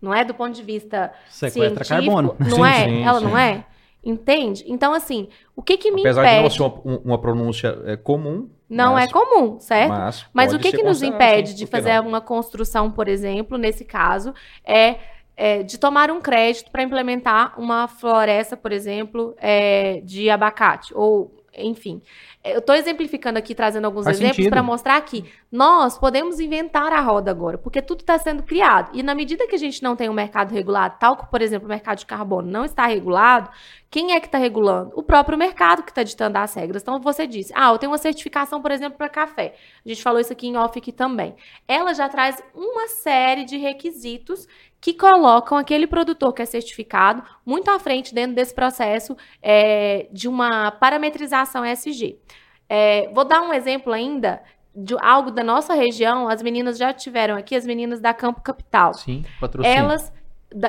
Não é do ponto de vista Sequestra científico, carbono. não Sim, é? sim, Ela sim. não é? Entende? Então, assim, o que que me Apesar impede... de não ser uma, um- uma pronúncia é, comum. Não mas- é comum, certo? Mas, Mas o que, que nos impede de fazer não? uma construção, por exemplo, nesse caso, é, é de tomar um crédito para implementar uma floresta, por exemplo, é, de abacate, ou enfim. Eu estou exemplificando aqui, trazendo alguns Faz exemplos para mostrar que nós podemos inventar a roda agora, porque tudo está sendo criado. E na medida que a gente não tem um mercado regulado, tal como, por exemplo, o mercado de carbono não está regulado, quem é que está regulando? O próprio mercado que está ditando as regras. Então, você disse, ah, eu tenho uma certificação, por exemplo, para café. A gente falou isso aqui em off aqui também. Ela já traz uma série de requisitos que colocam aquele produtor que é certificado muito à frente dentro desse processo é, de uma parametrização ESG. É, vou dar um exemplo ainda de algo da nossa região. As meninas já tiveram aqui, as meninas da Campo Capital Sim, patrocínio. elas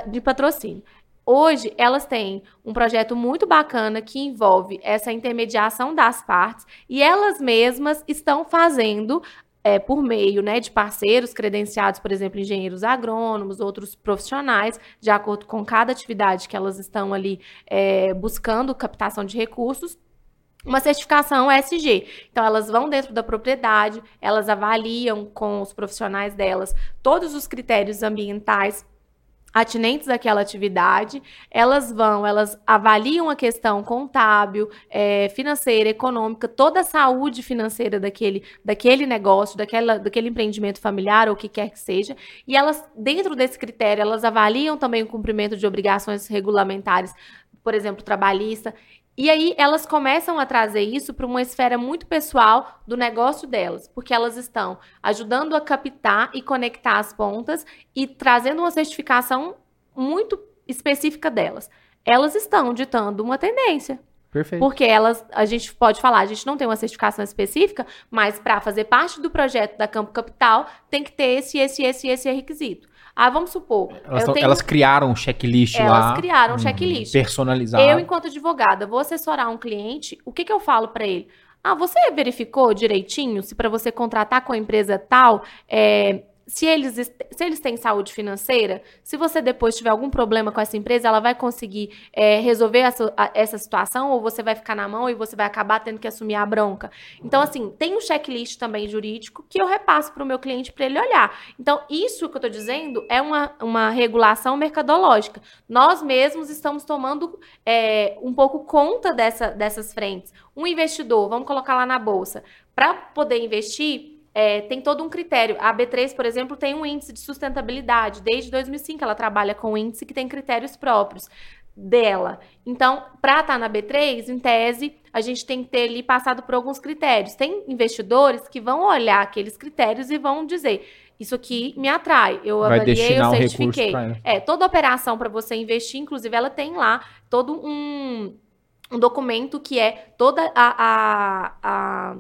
de patrocínio. Hoje, elas têm um projeto muito bacana que envolve essa intermediação das partes e elas mesmas estão fazendo, é, por meio né, de parceiros credenciados, por exemplo, engenheiros agrônomos, outros profissionais, de acordo com cada atividade que elas estão ali é, buscando captação de recursos, uma certificação ESG. Então, elas vão dentro da propriedade, elas avaliam com os profissionais delas todos os critérios ambientais atinentes àquela atividade, elas vão, elas avaliam a questão contábil, é, financeira, econômica, toda a saúde financeira daquele, daquele negócio, daquela, daquele empreendimento familiar ou o que quer que seja, e elas, dentro desse critério, elas avaliam também o cumprimento de obrigações regulamentares, por exemplo, trabalhista, e aí elas começam a trazer isso para uma esfera muito pessoal do negócio delas, porque elas estão ajudando a captar e conectar as pontas e trazendo uma certificação muito específica delas. Elas estão ditando uma tendência. Perfeito. Porque elas, a gente pode falar, a gente não tem uma certificação específica, mas para fazer parte do projeto da Campo Capital, tem que ter esse, esse, esse, esse requisito. Ah, vamos supor, Elas, tão- tenho- elas criaram um checklist Elas lá. criaram um hum, checklist. Personalizado. Eu, enquanto advogada, vou assessorar um cliente, o que, que eu falo para ele? Ah, você verificou direitinho se para você contratar com a empresa tal, é, se eles, se eles têm saúde financeira, se você depois tiver algum problema com essa empresa, ela vai conseguir é, resolver essa, essa situação ou você vai ficar na mão e você vai acabar tendo que assumir a bronca. Então, assim, tem um checklist também jurídico que eu repasso para o meu cliente para ele olhar. Então, isso que eu estou dizendo é uma, uma regulação mercadológica. Nós mesmos estamos tomando é, um pouco conta dessa, dessas frentes. Um investidor, vamos colocar lá na bolsa, para poder investir é, tem todo um critério. A B3, por exemplo, tem um índice de sustentabilidade. Desde 2005 ela trabalha com um índice que tem critérios próprios dela. Então, para estar tá na B3, em tese, a gente tem que ter ali passado por alguns critérios. Tem investidores que vão olhar aqueles critérios e vão dizer: isso aqui me atrai. Eu Vai avaliei, eu um certifiquei. É, toda operação para você investir, inclusive, ela tem lá todo um, um documento que é toda a, a, a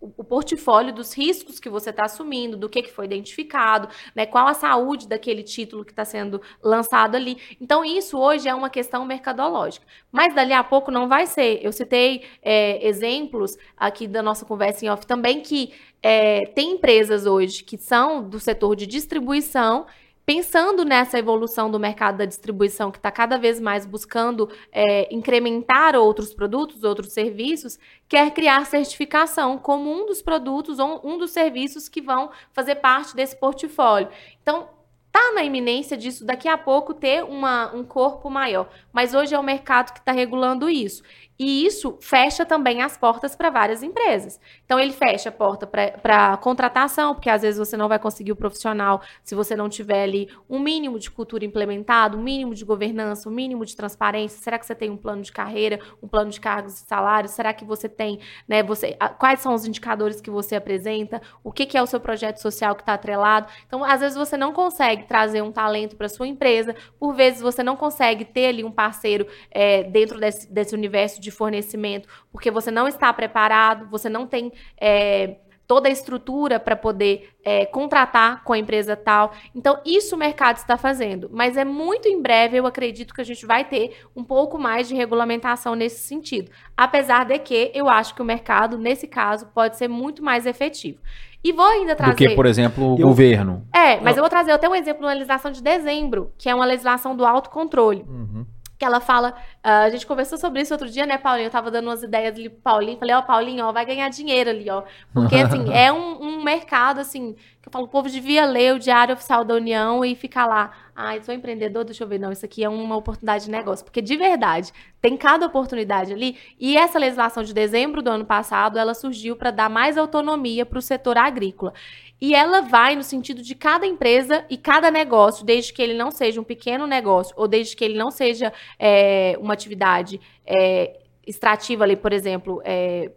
o portfólio dos riscos que você está assumindo, do que, que foi identificado, né, qual a saúde daquele título que está sendo lançado ali. Então, isso hoje é uma questão mercadológica. Mas dali a pouco não vai ser. Eu citei é, exemplos aqui da nossa conversa em off também que é, tem empresas hoje que são do setor de distribuição pensando nessa evolução do mercado da distribuição, que está cada vez mais buscando é, incrementar outros produtos, outros serviços, quer criar certificação como um dos produtos ou um dos serviços que vão fazer parte desse portfólio. Então, está na iminência disso daqui a pouco ter uma, um corpo maior. Mas hoje é o mercado que está regulando isso. E isso fecha também as portas para várias empresas. Então, ele fecha a porta para contratação, porque às vezes você não vai conseguir o profissional se você não tiver ali um mínimo de cultura implementado, um mínimo de governança, um mínimo de transparência. Será que você tem um plano de carreira, um plano de cargos e salários? Será que você tem, né? Você, quais são os indicadores que você apresenta? O que, que é o seu projeto social que está atrelado? Então, às vezes você não consegue trazer um talento para sua empresa, por vezes você não consegue ter ali um parceiro é, dentro desse, desse universo de de fornecimento, porque você não está preparado, você não tem é, toda a estrutura para poder é, contratar com a empresa tal. Então, isso o mercado está fazendo. Mas é muito em breve, eu acredito que a gente vai ter um pouco mais de regulamentação nesse sentido. Apesar de que eu acho que o mercado, nesse caso, pode ser muito mais efetivo. E vou ainda trazer. Do que, por exemplo, o eu... governo. É, mas eu vou trazer até um exemplo uma legislação de dezembro, que é uma legislação do autocontrole. Uhum que ela fala. Uh, a gente conversou sobre isso outro dia, né, Paulinho? Eu tava dando umas ideias ali pro Paulinho. Falei, ó, oh, Paulinho, ó, vai ganhar dinheiro ali, ó. Porque, assim, é um, um, mercado, assim, eu falo, o povo devia ler o Diário Oficial da União e ficar lá. Ai, sou empreendedor, deixa eu ver. Não, isso aqui é uma oportunidade de negócio. Porque, de verdade, tem cada oportunidade ali. E essa legislação de dezembro do ano passado, ela surgiu para dar mais autonomia para o setor agrícola. E ela vai no sentido de cada empresa e cada negócio, desde que ele não seja um pequeno negócio, ou desde que ele não seja é, uma atividade é, extrativa ali, por exemplo, é,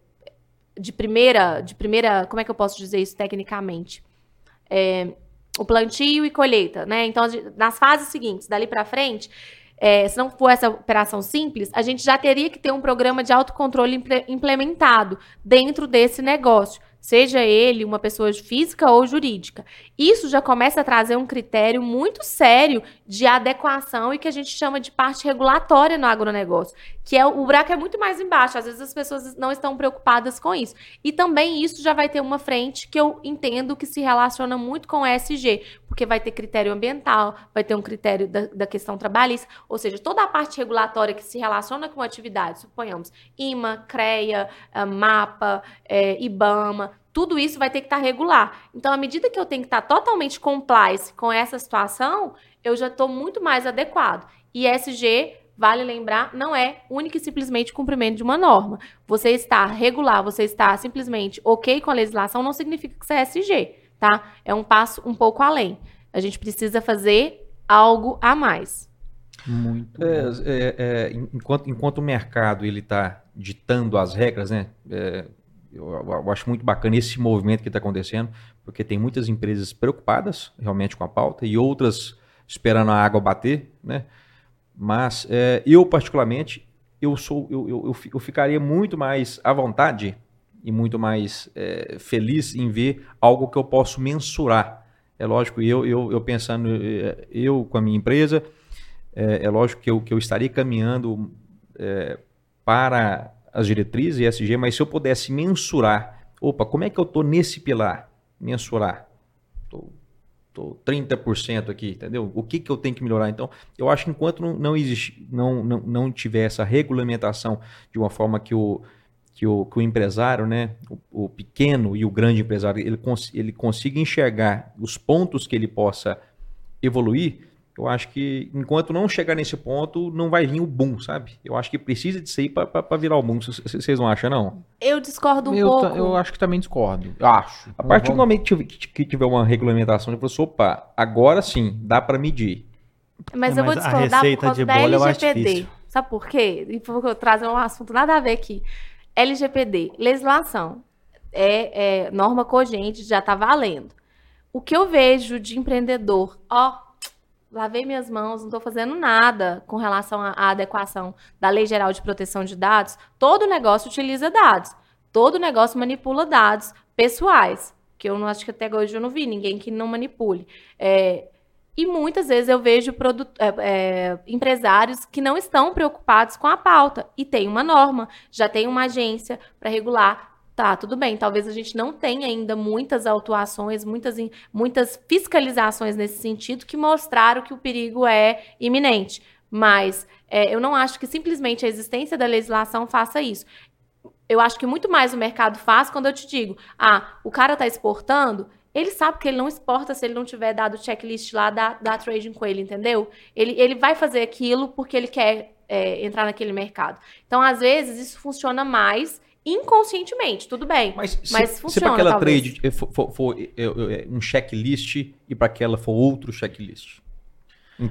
de primeira, de primeira, como é que eu posso dizer isso tecnicamente? É, o plantio e colheita, né? Então, nas fases seguintes, dali para frente, é, se não for essa operação simples, a gente já teria que ter um programa de autocontrole implementado dentro desse negócio seja ele uma pessoa física ou jurídica. Isso já começa a trazer um critério muito sério de adequação e que a gente chama de parte regulatória no agronegócio, que é o buraco é muito mais embaixo. Às vezes as pessoas não estão preocupadas com isso. E também isso já vai ter uma frente que eu entendo que se relaciona muito com o ESG, porque vai ter critério ambiental, vai ter um critério da, da questão trabalhista, ou seja, toda a parte regulatória que se relaciona com atividade, suponhamos IMA, CREA, eh, MAPA, é, IBAMA, tudo isso vai ter que estar tá regular. Então, à medida que eu tenho que estar tá totalmente compliance com essa situação, eu já estou muito mais adequado. E ESG, vale lembrar, não é única e simplesmente cumprimento de uma norma. Você está regular, você está simplesmente ok com a legislação, não significa que você é ESG, tá? É um passo um pouco além. A gente precisa fazer algo a mais. Muito. É, é, é, enquanto, enquanto o mercado ele está ditando as regras, né? Eu, eu, acho muito bacana esse movimento que está acontecendo, porque tem muitas empresas preocupadas realmente com a pauta e outras esperando a água bater, né? Mas é, eu particularmente eu sou eu, eu, eu, ficaria muito mais à vontade e muito mais é, feliz em ver algo que eu posso mensurar. É lógico, eu, eu, eu pensando é, eu com a minha empresa, é, é lógico que eu, que eu estaria caminhando é, para as diretrizes ESG, mas se eu pudesse mensurar, opa, como é que eu estou nesse pilar? Mensurar. Estou tô 30% aqui, entendeu? O que, que eu tenho que melhorar? Então, eu acho que enquanto não, não existe, não, não, não tiver essa regulamentação de uma forma que o, que o, que o empresário, né, o, o pequeno e o grande empresário, ele, cons, ele consiga enxergar os pontos que ele possa evoluir, eu acho que enquanto não chegar nesse ponto, não vai vir o boom, sabe? Eu acho que precisa disso aí para virar o boom. Vocês não acham, não? Eu discordo um eu, pouco. Eu acho que também discordo. Eu acho. A partir do momento que tiver uma regulamentação, eu falo opa, agora sim, dá para medir. Mas, é, eu vou discordar por causa da LGPD. Sabe por quê? E vou trazer um assunto nada a ver aqui. LGPD, legislação, é, é norma cogente, já está valendo. O que eu vejo de empreendedor, ó, lavei minhas mãos, não estou fazendo nada com relação à adequação da Lei Geral de Proteção de Dados, todo negócio utiliza dados. Todo negócio manipula dados pessoais. Que eu não acho que até hoje eu não vi ninguém que não manipule. É, e muitas vezes eu vejo é, é, empresários que não estão preocupados com a pauta. E tem uma norma, já tem uma agência para regular Tá, tudo bem. Talvez a gente não tenha ainda muitas autuações, muitas, muitas fiscalizações nesse sentido que mostraram que o perigo é iminente. Mas é, eu não acho que simplesmente a existência da legislação faça isso. Eu acho que muito mais o mercado faz quando eu te digo: ah, o cara está exportando, ele sabe que ele não exporta se ele não tiver dado o checklist lá da, da trading com ele, entendeu? Ele, ele vai fazer aquilo porque ele quer é, entrar naquele mercado. Então, às vezes, isso funciona mais inconscientemente, tudo bem. Mas, mas se, funciona, se para aquela talvez. trade for, for, for, é, um checklist e para aquela for outro checklist.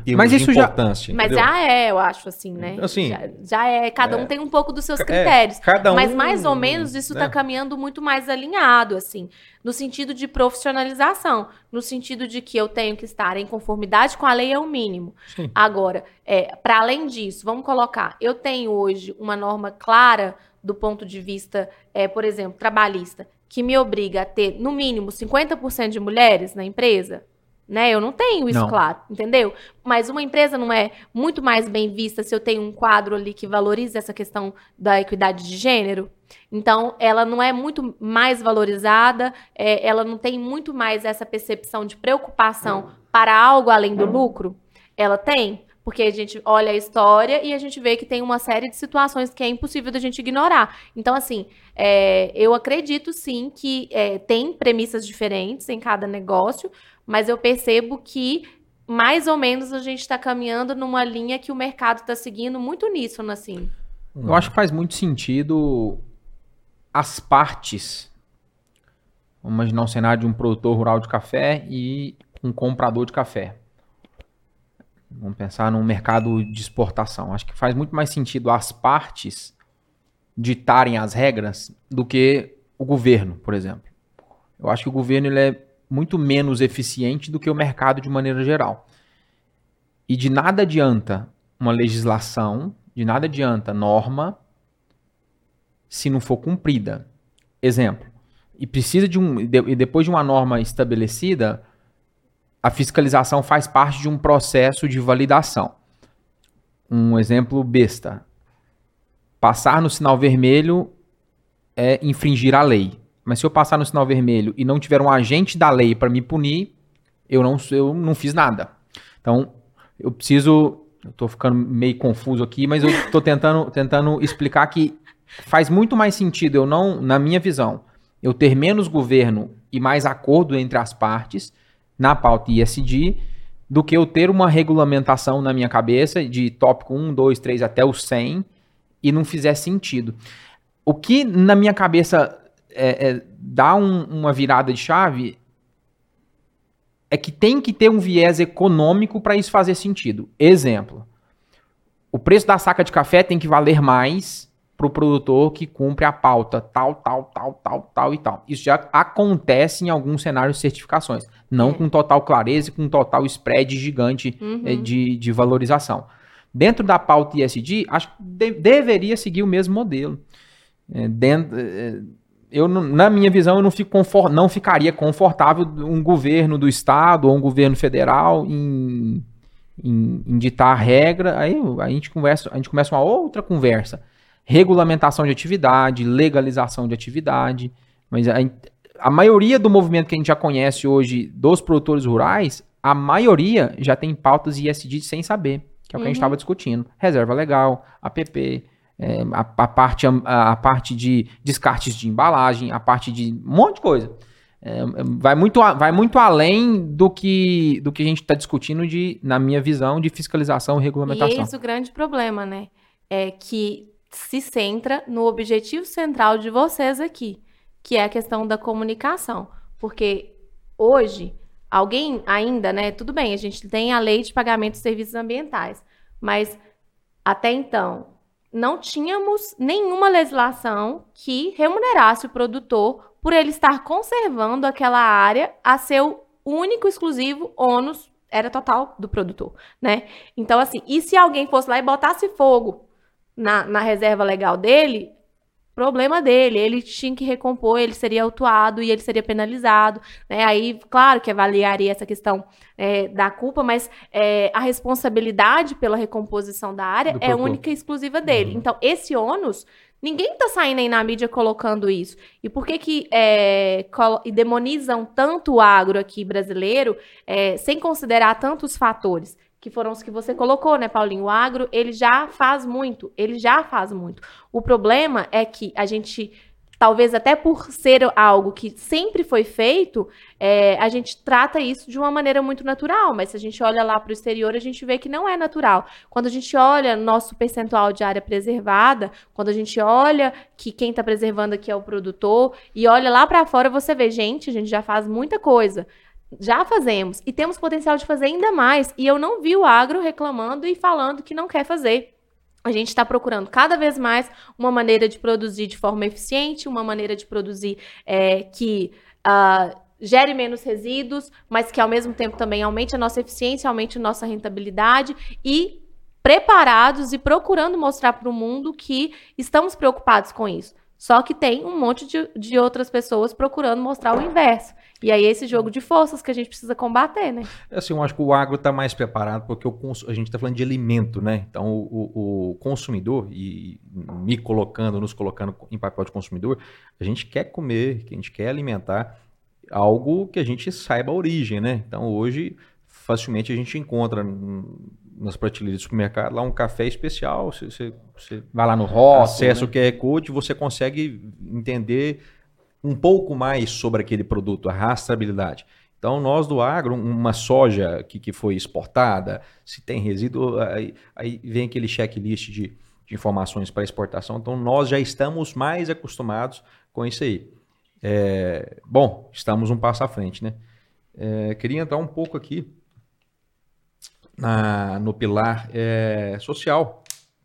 Em mas isso já, mas já é, eu acho assim, né? Assim, já, já é, cada um é, tem um pouco dos seus é, critérios. É, cada um, mas mais ou menos isso está né? caminhando muito mais alinhado, assim, no sentido de profissionalização, no sentido de que eu tenho que estar em conformidade com a lei é o mínimo. Sim. Agora, é, para além disso, vamos colocar, eu tenho hoje uma norma clara do ponto de vista, é, por exemplo, trabalhista, que me obriga a ter, no mínimo, 50% de mulheres na empresa, né? Eu não tenho isso, não. claro, entendeu? Mas uma empresa não é muito mais bem vista se eu tenho um quadro ali que valoriza essa questão da equidade de gênero. Então, ela não é muito mais valorizada, é, ela não tem muito mais essa percepção de preocupação para algo além do lucro. Ela tem? Porque a gente olha a história e a gente vê que tem uma série de situações que é impossível da gente ignorar. Então, assim, é, eu acredito sim que é, tem premissas diferentes em cada negócio, mas eu percebo que mais ou menos a gente está caminhando numa linha que o mercado está seguindo muito nisso, assim. Eu acho que faz muito sentido as partes. Vamos imaginar um cenário de um produtor rural de café e um comprador de café. Vamos pensar num mercado de exportação. Acho que faz muito mais sentido as partes ditarem as regras do que o governo, por exemplo. Eu acho que o governo ele é muito menos eficiente do que o mercado de maneira geral. E de nada adianta uma legislação, de nada adianta norma se não for cumprida. Exemplo. E precisa de um e depois de uma norma estabelecida, a fiscalização faz parte de um processo de validação. Um exemplo besta. Passar no sinal vermelho é infringir a lei. Mas se eu passar no sinal vermelho e não tiver um agente da lei para me punir, eu não, eu não fiz nada. Então, eu preciso. Eu tô ficando meio confuso aqui, mas eu estou tentando, tentando explicar que faz muito mais sentido eu não, na minha visão, eu ter menos governo e mais acordo entre as partes na pauta ISD do que eu ter uma regulamentação na minha cabeça de tópico 1, 2, 3 até o 100 e não fizer sentido. O que na minha cabeça é, é, dá um, uma virada de chave é que tem que ter um viés econômico para isso fazer sentido. Exemplo: o preço da saca de café tem que valer mais para o produtor que cumpre a pauta tal, tal, tal, tal, tal e tal. Isso já acontece em alguns cenários de certificações. Não é. com total clareza e com total spread gigante uhum. é, de, de valorização. Dentro da pauta ISD, acho que de, deveria seguir o mesmo modelo. É, dentro, é, eu, na minha visão, eu não, fico confort, não ficaria confortável um governo do Estado ou um governo federal em, em, em ditar a regra. Aí a gente, conversa, a gente começa uma outra conversa regulamentação de atividade, legalização de atividade, mas a, a maioria do movimento que a gente já conhece hoje dos produtores rurais, a maioria já tem pautas ISD sem saber, que é o que a gente Uhum. estava discutindo. Reserva legal, APP, é, a, a parte, a, a parte de descartes de embalagem, a parte de um monte de coisa. É, vai, muito, vai muito além do que, do que a gente está discutindo, de, na minha visão, de fiscalização e E regulamentação. eis o grande problema, né? É que se centra no objetivo central de vocês aqui, que é a questão da comunicação. Porque hoje, alguém ainda, né? Tudo bem, a gente tem a lei de pagamento de serviços ambientais, mas até então não tínhamos nenhuma legislação que remunerasse o produtor por ele estar conservando aquela área a seu único exclusivo ônus era total do produtor, né? Então, assim, e se alguém fosse lá e botasse fogo na, na reserva legal dele, problema dele, ele tinha que recompor, ele seria autuado e ele seria penalizado, né? Aí, claro que avaliaria essa questão é, da culpa, mas é, a responsabilidade pela recomposição da área Do é única e exclusiva dele. Então, esse ônus, ninguém tá saindo aí na mídia colocando isso. E por que que é, e demonizam tanto o agro aqui brasileiro, é, sem considerar tantos fatores? Que foram os que você colocou, né, Paulinho? O agro, ele já faz muito, ele já faz muito. O problema é que a gente, talvez até por ser algo que sempre foi feito, é, a gente trata isso de uma maneira muito natural, mas se a gente olha lá para o exterior, a gente vê que não é natural. Quando a gente olha nosso percentual de área preservada, quando a gente olha que quem está preservando aqui é o produtor, e olha lá para fora, você vê, gente, a gente já faz muita coisa. Já fazemos e temos potencial de fazer ainda mais. E eu não vi o agro reclamando e falando que não quer fazer. A gente está procurando cada vez mais uma maneira de produzir de forma eficiente, uma maneira de produzir é, que ah, gere menos resíduos, mas que ao mesmo tempo também aumente a nossa eficiência, aumente a nossa rentabilidade e preparados e procurando mostrar para o mundo que estamos preocupados com isso. Só que tem um monte de, de outras pessoas procurando mostrar o inverso. E aí, esse jogo de forças que a gente precisa combater, né? Assim, eu acho que o agro está mais preparado porque o cons- a gente está falando de alimento, né? Então, o, o- o consumidor, e me colocando, nos colocando em papel de consumidor, a gente quer comer, que a gente quer alimentar algo que a gente saiba a origem, né? Então, hoje, facilmente a gente encontra nas prateleiras do supermercado lá um café especial, você, você, você Vai lá no rótulo, acessa né? o QR Code, você consegue entender um pouco mais sobre aquele produto, a rastreabilidade. Então, nós do agro, uma soja que, que foi exportada, se tem resíduo, aí, aí vem aquele checklist de, de informações para exportação. Então, nós já estamos mais acostumados com isso aí. É, bom, estamos um passo à frente, né? É, queria entrar um pouco aqui na- no pilar é, social.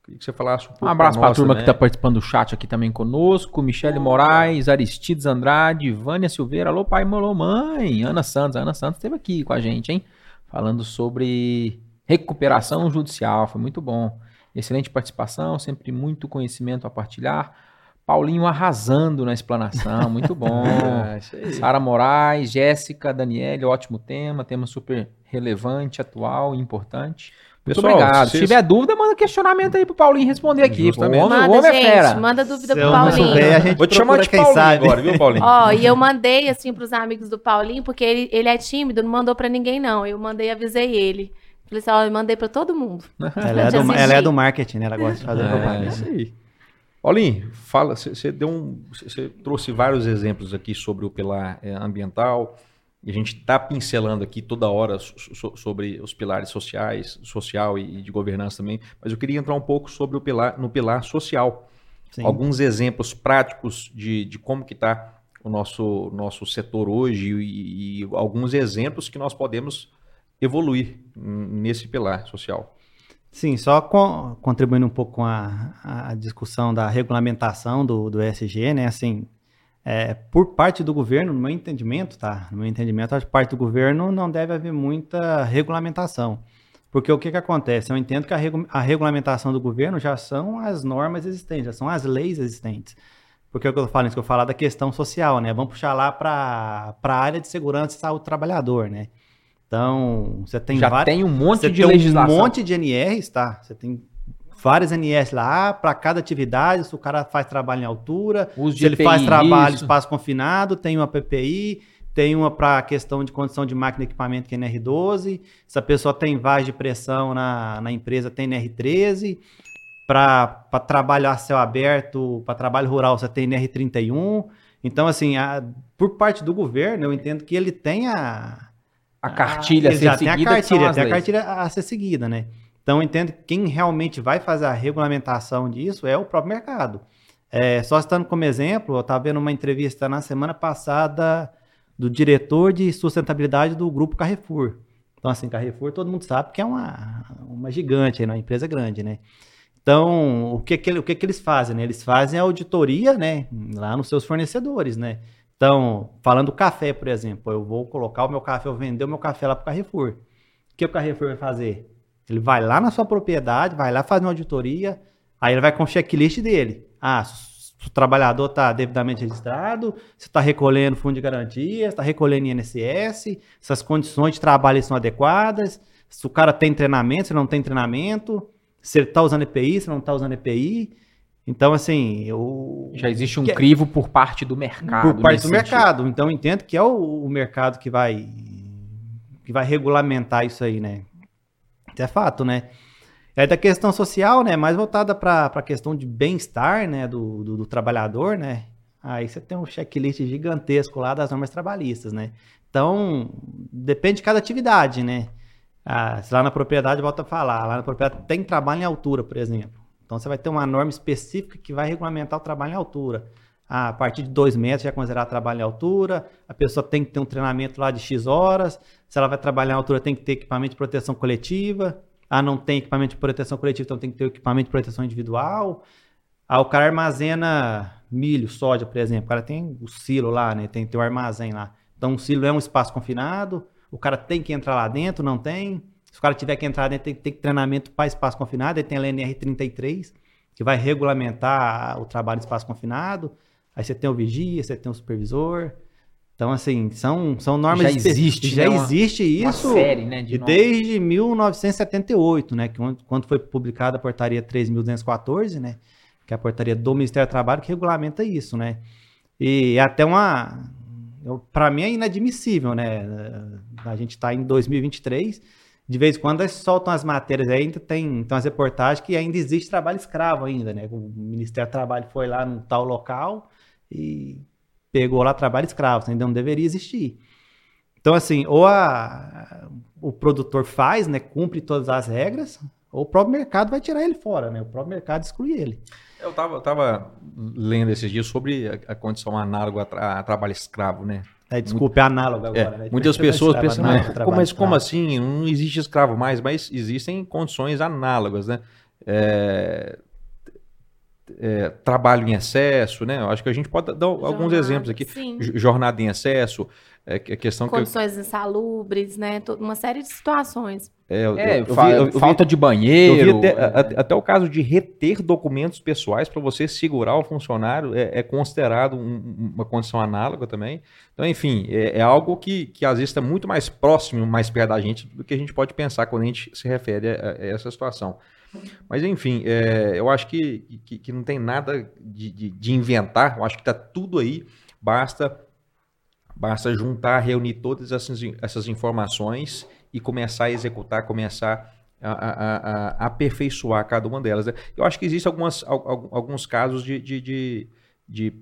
Queria que você falasse um pouco Um abraço para a turma que também. está participando do chat aqui também conosco. Michele Moraes, Aristides Andrade, Vânia Silveira. Alô, pai, alô, mãe. Ana Santos. A Ana Santos esteve aqui com a gente, hein? Falando sobre recuperação judicial. Foi muito bom. Excelente participação, sempre muito conhecimento a partilhar. Paulinho arrasando na explanação, muito bom. Aí. Sara Moraes, Jéssica, Daniele, ótimo tema, tema super relevante, atual e importante. Muito Pessoal, obrigado. Se tiver dúvida, manda questionamento aí pro Paulinho responder aqui. pô. O Justamente. homem, o Manda, é gente, fera. manda dúvida Se pro Paulinho. souber, a gente Vou te chamar de quem Paulinho sabe. agora, viu, Paulinho? Ó, e eu mandei assim pros amigos do Paulinho, porque ele, ele é tímido, não mandou pra ninguém, não. Eu mandei, avisei ele. Falei assim, ó, eu mandei pra todo mundo. Ela é, do, ela é do marketing, né? Ela gosta de fazer É propaganda. isso aí. Paulinho, fala, você deu um, você trouxe vários exemplos aqui sobre o pilar eh, ambiental. E a gente está pincelando aqui toda hora so- so- sobre os pilares sociais, social e de governança também. Mas eu queria entrar um pouco sobre o pilar, no pilar social. Sim. Alguns exemplos práticos de, de como que está o nosso, nosso setor hoje e, e alguns exemplos que nós podemos evoluir nesse pilar social. Sim, só com- contribuindo um pouco com a, a discussão da regulamentação do, do ESG, né? Assim, é, por parte do governo, no meu entendimento, tá? No meu entendimento, que parte do governo não deve haver muita regulamentação. Porque o que, que acontece? Eu entendo que a, regu- a regulamentação do governo já são as normas existentes, já são as leis existentes. Porque é o que eu falo, isso que eu falo da questão social, né? Vamos puxar lá para a área de segurança e saúde do trabalhador, né? Então, você tem Já várias- tem um monte de tem legislação. um monte de NRs, tá? Você tem várias NS lá para cada atividade, se o cara faz trabalho em altura, Uso se ele faz trabalho em espaço confinado, tem uma PPI, tem uma para questão de condição de máquina e equipamento que é NR12, se a pessoa tem vaz de pressão na, na empresa, tem NR13, para trabalho a céu aberto, para trabalho rural, você tem NR31. Então, assim, a- por parte do governo, eu entendo que ele tem a, A cartilha a ele ser já tem a seguida, cartilha, tem a cartilha a ser seguida, né? Então, entendo que quem realmente vai fazer a regulamentação disso é o próprio mercado. É, só estando como exemplo, eu estava vendo uma entrevista na semana passada do diretor de sustentabilidade do grupo Carrefour. Então, assim, Carrefour todo mundo sabe que é uma, uma gigante, uma empresa grande, né? Então, o que que, o que que eles fazem? Né? Eles fazem a auditoria, né? Lá nos seus fornecedores, né? Então, falando do café, por exemplo, eu vou colocar o meu café, eu vender o meu café lá para o Carrefour. O que o Carrefour vai fazer? Ele vai lá na sua propriedade, vai lá fazer uma auditoria, aí ele vai com o checklist dele. Ah, se o trabalhador está devidamente registrado, se está recolhendo fundo de garantia, está recolhendo INSS, se as condições de trabalho são adequadas, se o cara tem treinamento, se não tem treinamento, se ele está usando EPI, se não está usando EPI. Então, assim, eu... Já existe um Que é- crivo por parte do mercado. por parte do sentido. mercado. Então, eu entendo que é o, o mercado que vai que vai regulamentar isso aí, né? Isso é fato, né? É da questão social, né? Mais voltada para a questão de bem-estar, né? Do, do, do trabalhador, né? Aí você tem um checklist gigantesco lá das normas trabalhistas, né? Então, depende de cada atividade, né? Ah, se lá na propriedade, volta a falar, lá na propriedade tem trabalho em altura, por exemplo. Então, você vai ter uma norma específica que vai regulamentar o trabalho em altura. Ah, a partir de 2 metros já é considerado trabalho em altura, a pessoa tem que ter um treinamento lá de X horas, se ela vai trabalhar em altura tem que ter equipamento de proteção coletiva, ah, não tem equipamento de proteção coletiva, então tem que ter equipamento de proteção individual. Ah, o cara armazena milho, soja, por exemplo, o cara tem o silo lá, né, tem que ter o armazém lá. Então o silo é um espaço confinado, o cara tem que entrar lá dentro, não tem. Se o cara tiver que entrar dentro, tem que ter treinamento para espaço confinado, aí tem a LNR33, que vai regulamentar o trabalho em espaço confinado. Aí você tem o vigia, você tem o supervisor. Então, assim, são, são normas... Já existe, Já né, uma- existe Uma isso série, né? De desde 1978, né? Que quando- foi publicada a portaria 3.214, né? Que é a portaria do Ministério do Trabalho que regulamenta isso, né? E é até uma... Para mim é inadmissível, né? A gente está em 2023, de vez em quando eles soltam as matérias aí, ainda tem então, as reportagens que ainda existe trabalho escravo ainda, né? O Ministério do Trabalho foi lá num tal local e pegou lá trabalho escravo, ainda não deveria existir. Então, assim, ou a, o produtor faz, né, cumpre todas as regras, ou o próprio mercado vai tirar ele fora, né? O próprio mercado exclui ele. Eu tava, eu tava lendo esses dias sobre a, a condição análoga a, tra- a trabalho escravo, né? É, desculpa, é análogo É, agora, né? muitas pessoas pensam, mas, como, assim? Não existe escravo mais, mas existem condições análogas, né? É, é, trabalho em excesso, né? Eu acho que a gente pode dar alguns Jornada, exemplos aqui. sim. Jornada em excesso, é, a questão que eu, Condições insalubres, né? Uma série de situações. é, eu- É, eu vi- eu- vi- falta de Eu banheiro. vi até, é, a- até o caso de reter documentos pessoais para você segurar o funcionário é, é considerado um- uma condição análoga também. Então, enfim, é, é algo que, que às vezes está muito mais próximo, mais perto da gente do que a gente pode pensar quando a gente se refere a, a essa situação. Mas, enfim, é, eu acho que, que, que não tem nada de, de- de inventar, eu acho que está tudo aí, basta, basta juntar, reunir todas essas, essas informações e começar a executar, começar a, a- a- a aperfeiçoar cada uma delas. né? Eu acho que existem alguns casos de, de, de, de,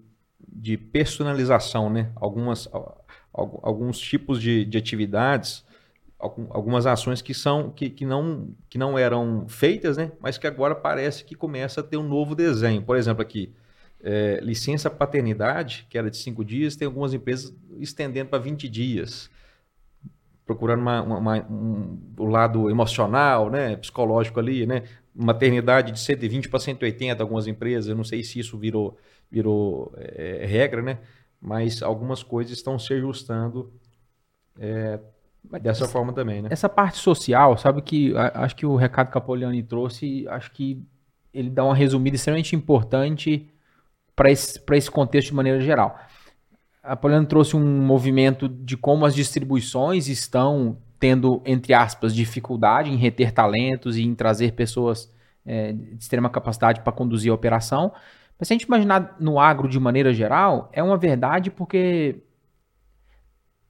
de personalização, né? Algumas, al- al- alguns tipos de, de atividades, algumas ações que são que, que, não, que não eram feitas, né? Mas que agora parece que começa a ter um novo desenho. Por exemplo, aqui, é, licença paternidade, que era de cinco dias, tem algumas empresas estendendo para 20 dias procurando uma, uma- uma- um, o lado emocional, né, psicológico ali, né, maternidade de 120 para 180 algumas empresas, eu não sei se isso virou, virou é, regra, né, mas algumas coisas estão se ajustando é, dessa forma também, né. Essa parte social, sabe que a- acho que o recado que a Poliane trouxe, acho que ele dá uma resumida extremamente importante para esse, pra esse contexto de maneira geral. A Poliane trouxe um movimento de como as distribuições estão tendo, entre aspas, dificuldade em reter talentos e em trazer pessoas é, de extrema capacidade para conduzir a operação. Mas se a gente imaginar no agro de maneira geral, é uma verdade porque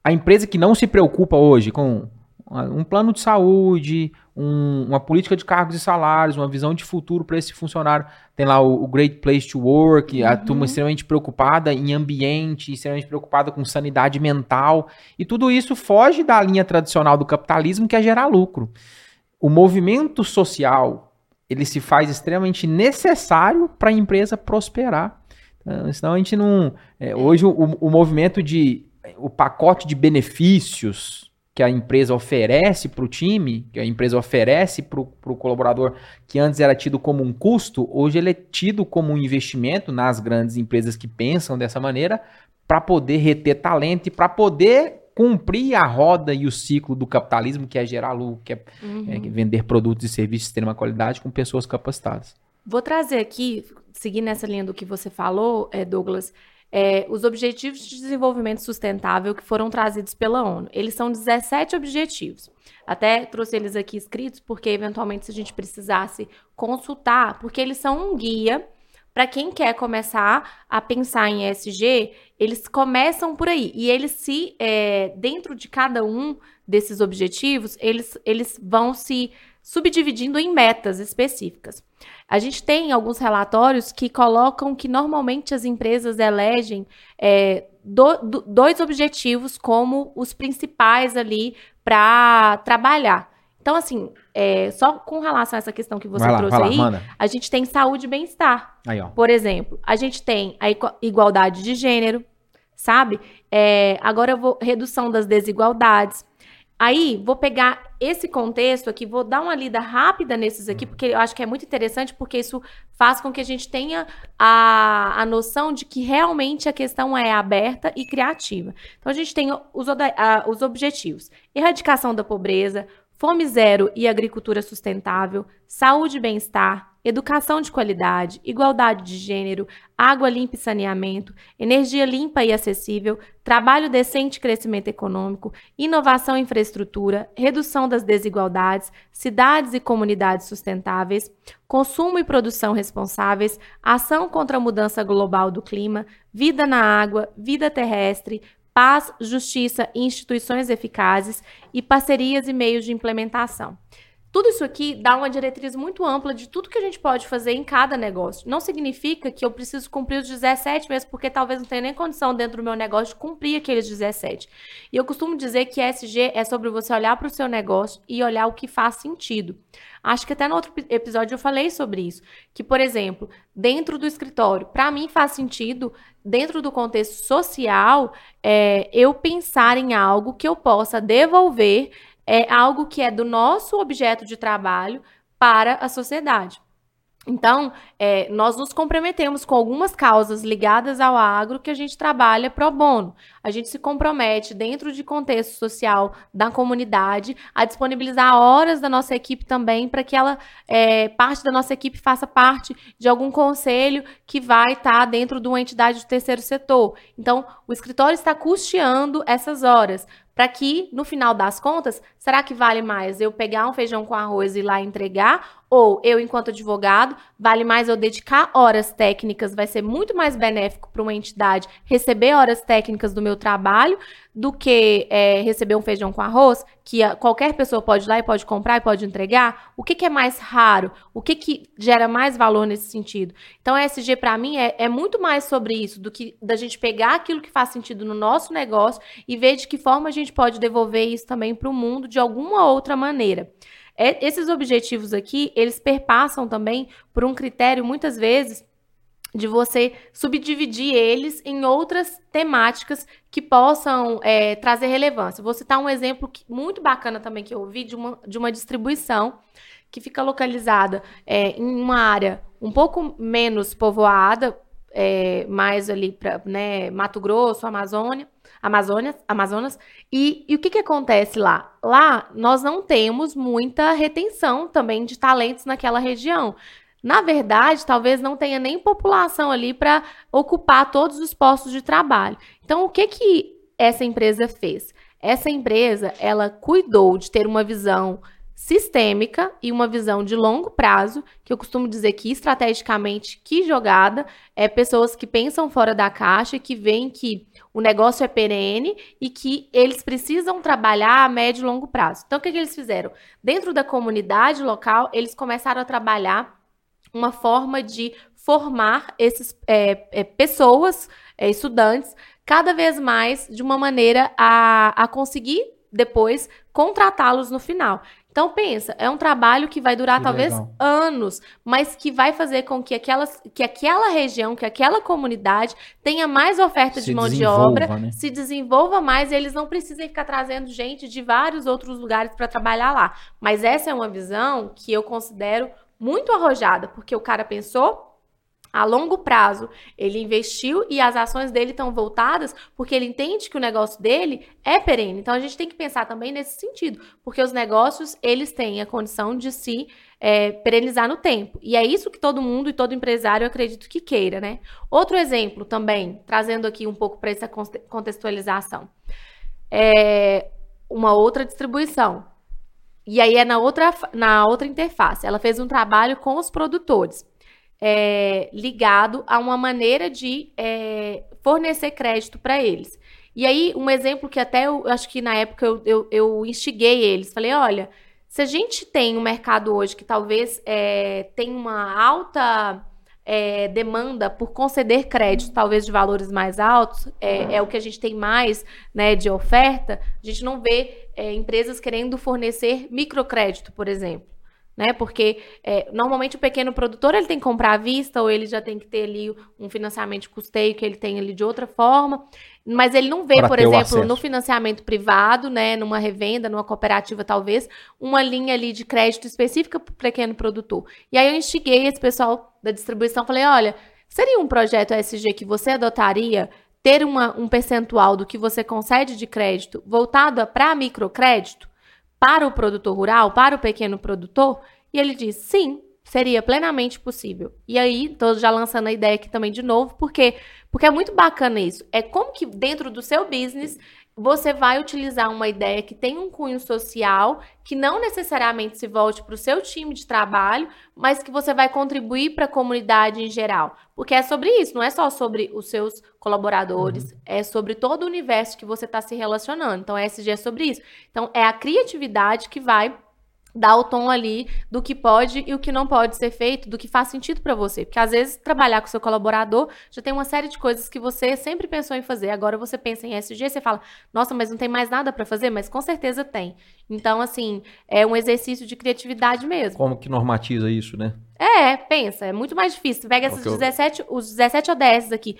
a empresa que não se preocupa hoje com um plano de saúde, um, uma política de cargos e salários, uma visão de futuro para esse funcionário. Tem lá o, o, Great Place to Work, a uhum. turma extremamente preocupada em ambiente, extremamente preocupada com sanidade mental. E tudo isso foge da linha tradicional do capitalismo, que é gerar lucro. O movimento social ele se faz extremamente necessário para a empresa prosperar. Então, senão a gente não. É, hoje o, o movimento de. O pacote de benefícios que a empresa oferece para o time, que a empresa oferece para o colaborador, que antes era tido como um custo, hoje ele é tido como um investimento nas grandes empresas que pensam dessa maneira, para poder reter talento e para poder cumprir a roda e o ciclo do capitalismo, que é gerar lucro, que é, uhum. é vender produtos e serviços de extrema qualidade com pessoas capacitadas. Vou trazer aqui, seguindo nessa linha do que você falou, é, Douglas, é, os Objetivos de Desenvolvimento Sustentável que foram trazidos pela ONU. Eles são 17 objetivos. Até trouxe eles aqui escritos, porque eventualmente se a gente precisasse consultar, porque eles são um guia para quem quer começar a pensar em ESG, eles começam por aí. E eles se, é, dentro de cada um desses objetivos, eles, eles vão se subdividindo em metas específicas. A gente tem alguns relatórios que colocam que normalmente as empresas elegem é, do, do, dois objetivos como os principais ali para trabalhar. Então, assim, é, só com relação a essa questão que você lá, trouxe aí, lá, a gente tem saúde e bem-estar. Por exemplo, a gente tem a igualdade de gênero, sabe? É, agora eu vou. Redução das desigualdades. Aí, vou pegar esse contexto aqui, vou dar uma lida rápida nesses aqui, porque eu acho que é muito interessante, porque isso faz com que a gente tenha a, a noção de que realmente a questão é aberta e criativa. Então, a gente tem os, a, os objetivos: erradicação da pobreza, fome zero e agricultura sustentável, saúde e bem-estar, educação de qualidade, igualdade de gênero, água limpa e saneamento, energia limpa e acessível, trabalho decente e crescimento econômico, inovação e infraestrutura, redução das desigualdades, cidades e comunidades sustentáveis, consumo e produção responsáveis, ação contra a mudança global do clima, vida na água, vida terrestre, paz, justiça e instituições eficazes e parcerias e meios de implementação. Tudo isso aqui dá uma diretriz muito ampla de tudo que a gente pode fazer em cada negócio. Não significa que eu preciso cumprir os 17 mesmo, porque talvez não tenha nem condição dentro do meu negócio de cumprir aqueles 17. E eu costumo dizer que SG é sobre você olhar para o seu negócio e olhar o que faz sentido. Acho que até no outro episódio eu falei sobre isso. Que, por exemplo, dentro do escritório, para mim faz sentido, dentro do contexto social, é, eu pensar em algo que eu possa devolver é algo que é do nosso objeto de trabalho para a sociedade. Então, é, nós nos comprometemos com algumas causas ligadas ao agro que a gente trabalha pro bono. A gente se compromete, dentro de contexto social da comunidade, a disponibilizar horas da nossa equipe também para que ela, é, parte da nossa equipe, faça parte de algum conselho que vai estar tá dentro de uma entidade do terceiro setor. Então, o escritório está custeando essas horas para que, no final das contas, será que vale mais eu pegar um feijão com arroz e ir lá entregar? Ou eu, enquanto advogado, vale mais eu dedicar horas técnicas, vai ser muito mais benéfico para uma entidade receber horas técnicas do meu trabalho do que é, receber um feijão com arroz, que a, qualquer pessoa pode ir lá e pode comprar e pode entregar? O que, que é mais raro? O que, que gera mais valor nesse sentido? Então, a SG, para mim, é, é muito mais sobre isso, do que da gente pegar aquilo que faz sentido no nosso negócio e ver de que forma a gente pode devolver isso também para o mundo de alguma outra maneira. É, esses objetivos aqui, eles perpassam também por um critério, muitas vezes, de você subdividir eles em outras temáticas que possam é, trazer relevância. Vou citar um exemplo que, muito bacana também que eu ouvi de uma, de uma distribuição que fica localizada é, em uma área um pouco menos povoada, é, mais ali para né, Mato Grosso, Amazônia, Amazônia, Amazonas. E, e o que, que acontece lá? Lá nós não temos muita retenção também de talentos naquela região. Na verdade, talvez não tenha nem população ali para ocupar todos os postos de trabalho. Então, o que que essa empresa fez? Essa empresa, ela cuidou de ter uma visão sistêmica e uma visão de longo prazo, que eu costumo dizer que estrategicamente, que jogada, é pessoas que pensam fora da caixa, que veem que o negócio é perene e que eles precisam trabalhar a médio e longo prazo. Então, o que, que eles fizeram? Dentro da comunidade local, eles começaram a trabalhar uma forma de formar essas é, é, pessoas, é, estudantes, cada vez mais de uma maneira a, a conseguir depois contratá-los no final. Então pensa, é um trabalho que vai durar que talvez legal. anos, mas que vai fazer com que, aquelas, que aquela região, que aquela comunidade tenha mais oferta se de mão de obra, né? se desenvolva mais e eles não precisem ficar trazendo gente de vários outros lugares para trabalhar lá. Mas essa é uma visão que eu considero muito arrojada, porque o cara pensou a longo prazo. Ele investiu e as ações dele estão voltadas porque ele entende que o negócio dele é perene. Então a gente tem que pensar também nesse sentido, porque os negócios eles têm a condição de se é, perenizar no tempo. E é isso que todo mundo e todo empresário acredito que queira, né? Outro exemplo também, trazendo aqui um pouco para essa contextualização. É uma outra distribuição. E aí é na outra, na outra interface. Ela fez um trabalho com os produtores é, ligado a uma maneira de é, fornecer crédito para eles. E aí, um exemplo que até eu acho que na época eu, eu, eu, instiguei eles, falei: olha, se a gente tem um mercado hoje que talvez é, tem uma alta é, demanda por conceder crédito, talvez de valores mais altos, é, é, o que a gente tem mais né, de oferta, a gente não vê é, empresas querendo fornecer microcrédito, por exemplo né? Porque é, normalmente o pequeno produtor ele tem que comprar à vista ou ele já tem que ter ali um financiamento de custeio que ele tem ali de outra forma, mas ele não vê, pra por exemplo, no financiamento privado, né, numa revenda, numa cooperativa talvez, uma linha ali de crédito específica para o pequeno produtor. E aí eu instiguei esse pessoal da distribuição, falei, olha, seria um projeto SG que você adotaria ter uma, um percentual do que você concede de crédito voltado para microcrédito? Para o produtor rural, para o pequeno produtor? E ele diz: sim, seria plenamente possível. E aí, estou já lançando a ideia aqui também de novo, porque porque é muito bacana isso. É como que dentro do seu business você vai utilizar uma ideia que tem um cunho social, que não necessariamente se volte para o seu time de trabalho, mas que você vai contribuir para a comunidade em geral. Porque é sobre isso, não é só sobre os seus colaboradores, uhum. é sobre todo o universo que você está se relacionando. Então, a SG é sobre isso. Então, é a criatividade que vai dar o tom ali do que pode e o que não pode ser feito, do que faz sentido para você. Porque às vezes trabalhar com seu colaborador já tem uma série de coisas que você sempre pensou em fazer. Agora você pensa em SG, você fala: "Nossa, mas não tem mais nada para fazer", mas com certeza tem. Então, assim, é um exercício de criatividade mesmo. Como que normatiza isso, né? É, pensa, é muito mais difícil. pega esses 17, os 17 ODS aqui.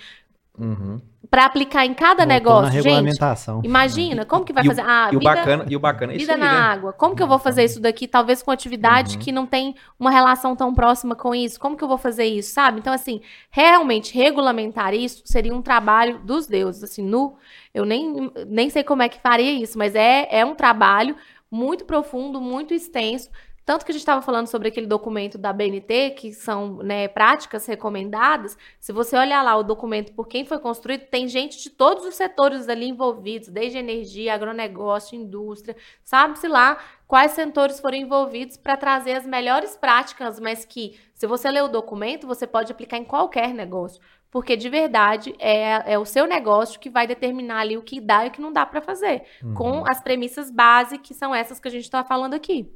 Uhum para aplicar em cada Voltou negócio, na regulamentação. gente. Imagina, como que vai e fazer? O, ah, e, vida, o bacana, e o bacana é Vida aí, na né? água. Como que eu vou fazer isso daqui, talvez com atividade uhum. que não tem uma relação tão próxima com isso? Como que eu vou fazer isso, sabe? Então, assim, realmente regulamentar isso seria um trabalho dos deuses, assim, nu. Eu nem, nem sei como é que faria isso, mas é, é um trabalho muito profundo, muito extenso, tanto que a gente estava falando sobre aquele documento da BNT, que são né, práticas recomendadas. Se você olhar lá o documento por quem foi construído, tem gente de todos os setores ali envolvidos, desde energia, agronegócio, indústria, sabe-se lá quais setores foram envolvidos para trazer as melhores práticas, mas que, se você ler o documento, você pode aplicar em qualquer negócio. Porque de verdade é, é o seu negócio que vai determinar ali o que dá e o que não dá para fazer. Uhum. Com as premissas base, que são essas que a gente está falando aqui.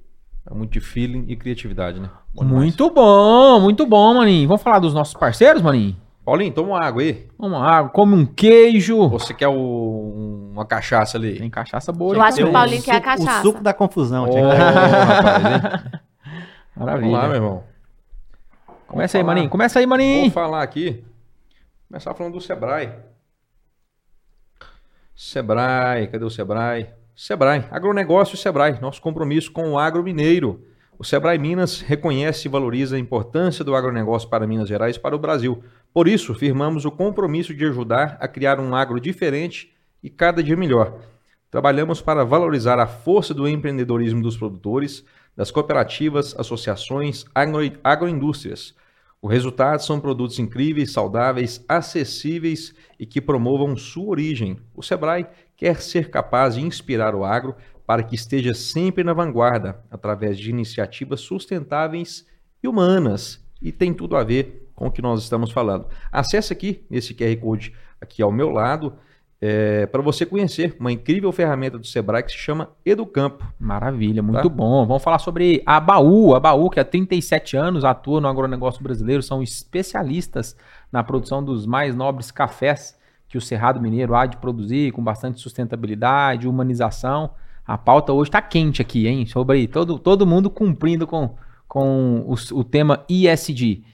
É muito de feeling e criatividade, né? Bom muito bom, muito bom, maninho. Vamos falar dos nossos parceiros, maninho? Paulinho, toma uma água aí. Toma uma água, come um queijo. Você quer o, uma cachaça ali? Tem cachaça boa. Eu acho que o Paulinho quer a cachaça. O suco da confusão. Oh, rapaz, Maravilha. Vamos lá, meu irmão. Começa aí, maninho. Começa aí, maninho. Vou falar aqui. Começar falando do Sebrae. Sebrae, cadê o Sebrae? Sebrae, agronegócio Sebrae, nosso compromisso com o agro mineiro. O Sebrae Minas reconhece e valoriza a importância do agronegócio para Minas Gerais e para o Brasil. Por isso, firmamos o compromisso de ajudar a criar um agro diferente e cada dia melhor. Trabalhamos para valorizar a força do empreendedorismo dos produtores, das cooperativas, associações, agro, agroindústrias. O resultado são produtos incríveis, saudáveis, acessíveis e que promovam sua origem. O Sebrae quer ser capaz de inspirar o agro para que esteja sempre na vanguarda através de iniciativas sustentáveis e humanas. E tem tudo a ver com o que nós estamos falando. Acesse aqui nesse QR Code aqui ao meu lado é, para você conhecer uma incrível ferramenta do Sebrae que se chama Educampo. Maravilha, muito tá? bom. Vamos falar sobre a Baú. A Baú, que há 37 anos atua no agronegócio brasileiro, são especialistas na produção dos mais nobres cafés que o Cerrado Mineiro há de produzir, com bastante sustentabilidade, humanização. A pauta hoje está quente aqui, hein? Sobre todo, todo mundo cumprindo com, com o, o tema ISD.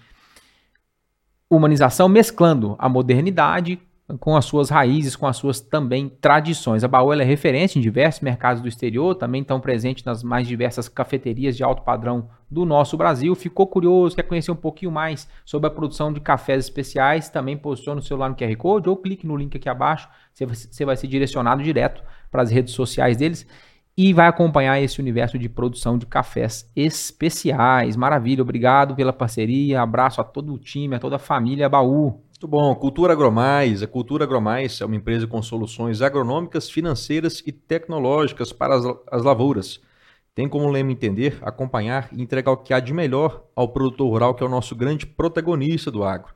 Humanização mesclando a modernidade com as suas raízes, com as suas também tradições. A Baú é referência em diversos mercados do exterior, também estão presentes nas mais diversas cafeterias de alto padrão do nosso Brasil. Ficou curioso, quer conhecer um pouquinho mais sobre a produção de cafés especiais? Também posicione o celular no QR Code ou clique no link aqui abaixo, você vai ser direcionado direto para as redes sociais deles e vai acompanhar esse universo de produção de cafés especiais. Maravilha, obrigado pela parceria, abraço a todo o time, a toda a família Baú. Muito bom. Cultura Agromais. A Cultura Agromais é uma empresa com soluções agronômicas, financeiras e tecnológicas para as, as lavouras. Tem como lema entender, acompanhar e entregar o que há de melhor ao produtor rural, que é o nosso grande protagonista do agro.